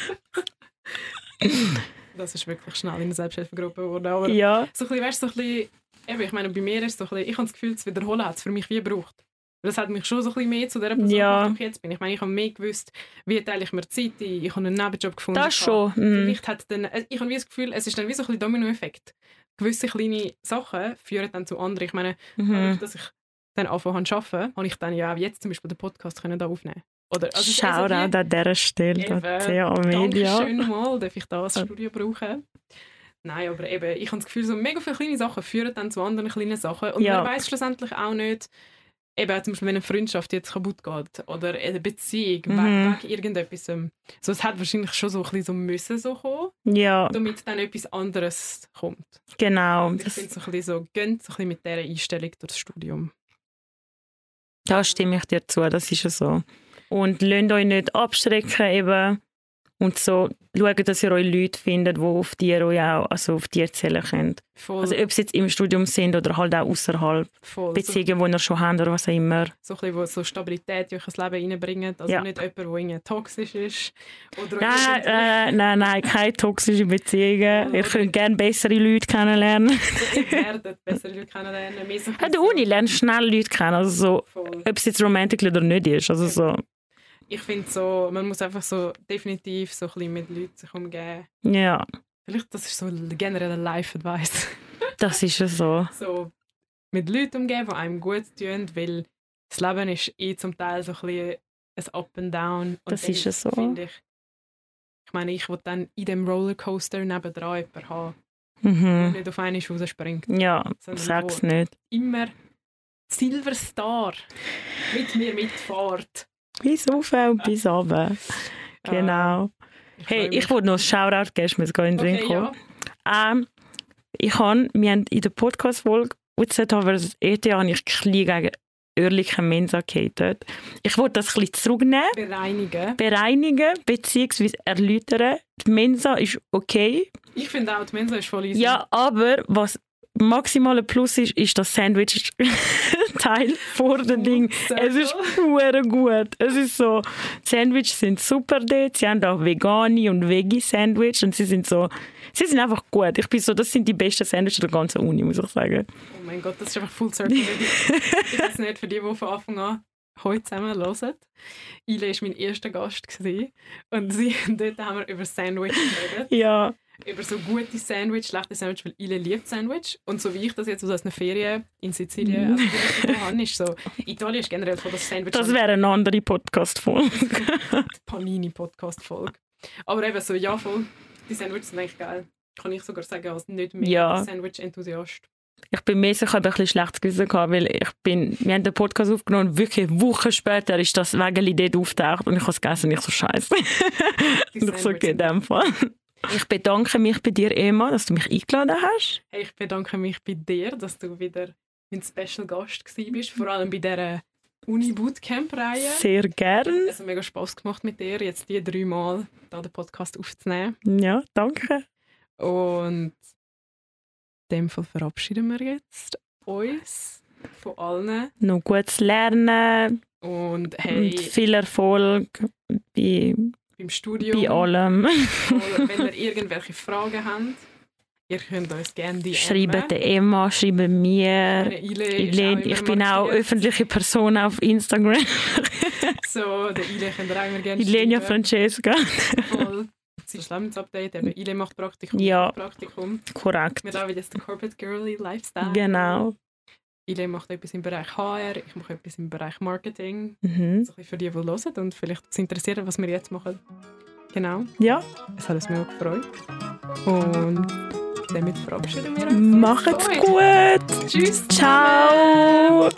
das ist wirklich schnell in eine Selbsthilfegruppe geworden. Aber Ja. so ein bisschen, weißt, so ein bisschen, eben, ich meine, bei mir ist es so ein bisschen, ich habe das Gefühl, das Wiederholen hat es für mich wie gebraucht. Das hat mich schon so ein bisschen mehr zu der Person Ja. gemacht, die ich jetzt bin. Ich meine, ich habe mehr gewusst, wie teile ich mir Zeit ein. Ich habe einen Nebenjob gefunden. Das schon. Mhm. Vielleicht hat dann, äh, ich habe wie das Gefühl, es ist dann wie so ein Dominoeffekt. Gewisse kleine Sachen führen dann zu anderen. Ich meine, Mhm. dadurch, dass ich dann angefangen habe zu arbeiten, habe ich dann ja auch jetzt zum Beispiel den Podcast können da aufnehmen Oder, also also Shoutout wie- an dieser Stelle. Eben, Thea Media. Dankeschön nochmal, darf ich das Studio brauchen. Nein, aber eben, ich habe das Gefühl, so mega viele kleine Sachen führen dann zu anderen kleinen Sachen. Und Ja. man weiß schlussendlich auch nicht, eben zum Beispiel, wenn eine Freundschaft jetzt kaputt geht oder eine Beziehung Mhm. wegen, irgendetwas. So, es hat wahrscheinlich schon so ein bisschen so müssen so kommen, Ja, damit dann etwas anderes kommt. genau. Und ich finde so ein bisschen so, gönnt so ein bisschen mit dieser Einstellung durchs Studium. Da stimme ich dir zu, das ist ja so. Und lasst euch nicht abschrecken eben. Und so schaut, dass ihr euch Leute findet, die auf die ihr euch auch, also auf die zählen könnt. Voll, Also ob sie jetzt im Studium sind oder halt auch außerhalb. voll. So, Beziehungen, die ihr schon habt oder was auch immer. so ein bisschen, wo so Stabilität in euer Leben reinbringen. Also Ja. nicht jemand, der irgendwie toxisch ist. Oder Nein, äh, nein, nein, keine toxischen Beziehungen. Ihr könnt gerne bessere Leute kennenlernen. Ihr werdet bessere Leute kennenlernen. An der Uni lernst du schnell Leute kennen. Also so, voll. ob es jetzt romantisch oder nicht ist. Also so, Ich finde so, man muss einfach so definitiv so ein bisschen mit Leuten sich umgeben. ja, Vielleicht das ist so generell Life-Advice. das ist ja so. so mit Leuten umgeben, die einem gut tun, weil das Leben ist eh zum Teil so ein bisschen ein Up and Down. Und Das ist ja so. finde Ich, ich meine, ich will dann in dem Rollercoaster nebendran jemanden haben, Mhm. der nicht auf einmal rausspringt. Ja, sag's nicht. Immer Silverstar mit mir mitfahrt. Bis auf und bis runter. Genau. Ich Hey, ich wollte noch ein Shoutout geben, mir gerade in den Sinn okay, gekommen. ja. Ähm, ich habe, wir haben in der Podcast-Folge, wir das ETH, habe ich gegen örtliche Mensa gehatet. Ich wollte das ein bisschen zurücknehmen, Bereinigen. bereinigen bzw. erläutern. Die Mensa ist okay. Ich finde auch, die Mensa ist voll easy. Ja, aber was maximale Plus ist, ist das Sandwich-Teil vor dem Ding. Es ist hure gut. Es ist so, Sandwiches sind super dort. Sie haben auch vegane und veggie Sandwich und sie sind so, sie sind einfach gut. Ich bin so, das sind die besten Sandwiches der ganzen Uni, muss ich sagen. Oh mein Gott, das ist einfach full circle. ich weiß nicht, für die, die von Anfang an heute zusammen hören. Ile war mein erster Gast. Gewesen. Und sie, dort haben wir über Sandwich geredet. Ja, über so gute Sandwich, schlechte Sandwich, weil Ile liebt Sandwich. Und so wie ich das jetzt aus einer Ferien in Sizilien also, habe, ist so, Italien ist generell von das Sandwich das wäre eine andere Podcast-Folge. Panini-Podcast-Folge. Aber eben so, ja voll, die Sandwiches sind eigentlich geil. Kann ich sogar sagen, als nicht mehr Ja. Sandwich-Enthusiast. Ich bin mehr sicher, ich habe ein bisschen schlechtes Gewissen gehabt, weil ich bin, wir haben den Podcast aufgenommen und wirklich Wochen später ist das Wägeli dort auftaucht und ich habe es gegessen und ich so scheiße. und ich so, okay, in dem Fall. Ich bedanke mich bei dir, Emma, dass du mich eingeladen hast. Hey, ich bedanke mich bei dir, dass du wieder mein Special Gast bist, vor allem bei dieser Uni-Bootcamp-Reihe. Sehr gern. Es hat mega Spass gemacht mit dir, jetzt die drei Mal da den Podcast aufzunehmen. Ja, danke. Und in dem Fall verabschieden wir jetzt uns von allen. Noch gutes Lernen Und hey, und viel Erfolg bei, beim Studium. bei allem. Oder wenn ihr irgendwelche Fragen habt, ihr könnt uns gerne die Schreiben der Emma, schreiben mir. Ile, ich bin auch öffentliche Person auf Instagram. So, der Ile könnt ihr auch immer gerne Ilenia schreiben. Francesca. Voll. Das ist ein Update, eben Ile macht Praktikum. Ja. Praktikum. Korrekt. Wir leben jetzt den Corporate Girly Lifestyle. Genau. Ile macht etwas im Bereich HR, ich mache etwas im Bereich Marketing. Mhm. So ein für die, die hören und vielleicht es interessiert, was wir jetzt machen. Genau, Ja, es hat uns mega gefreut. Und damit verabschieden wir uns. macht's gut. Tschüss. Ciao.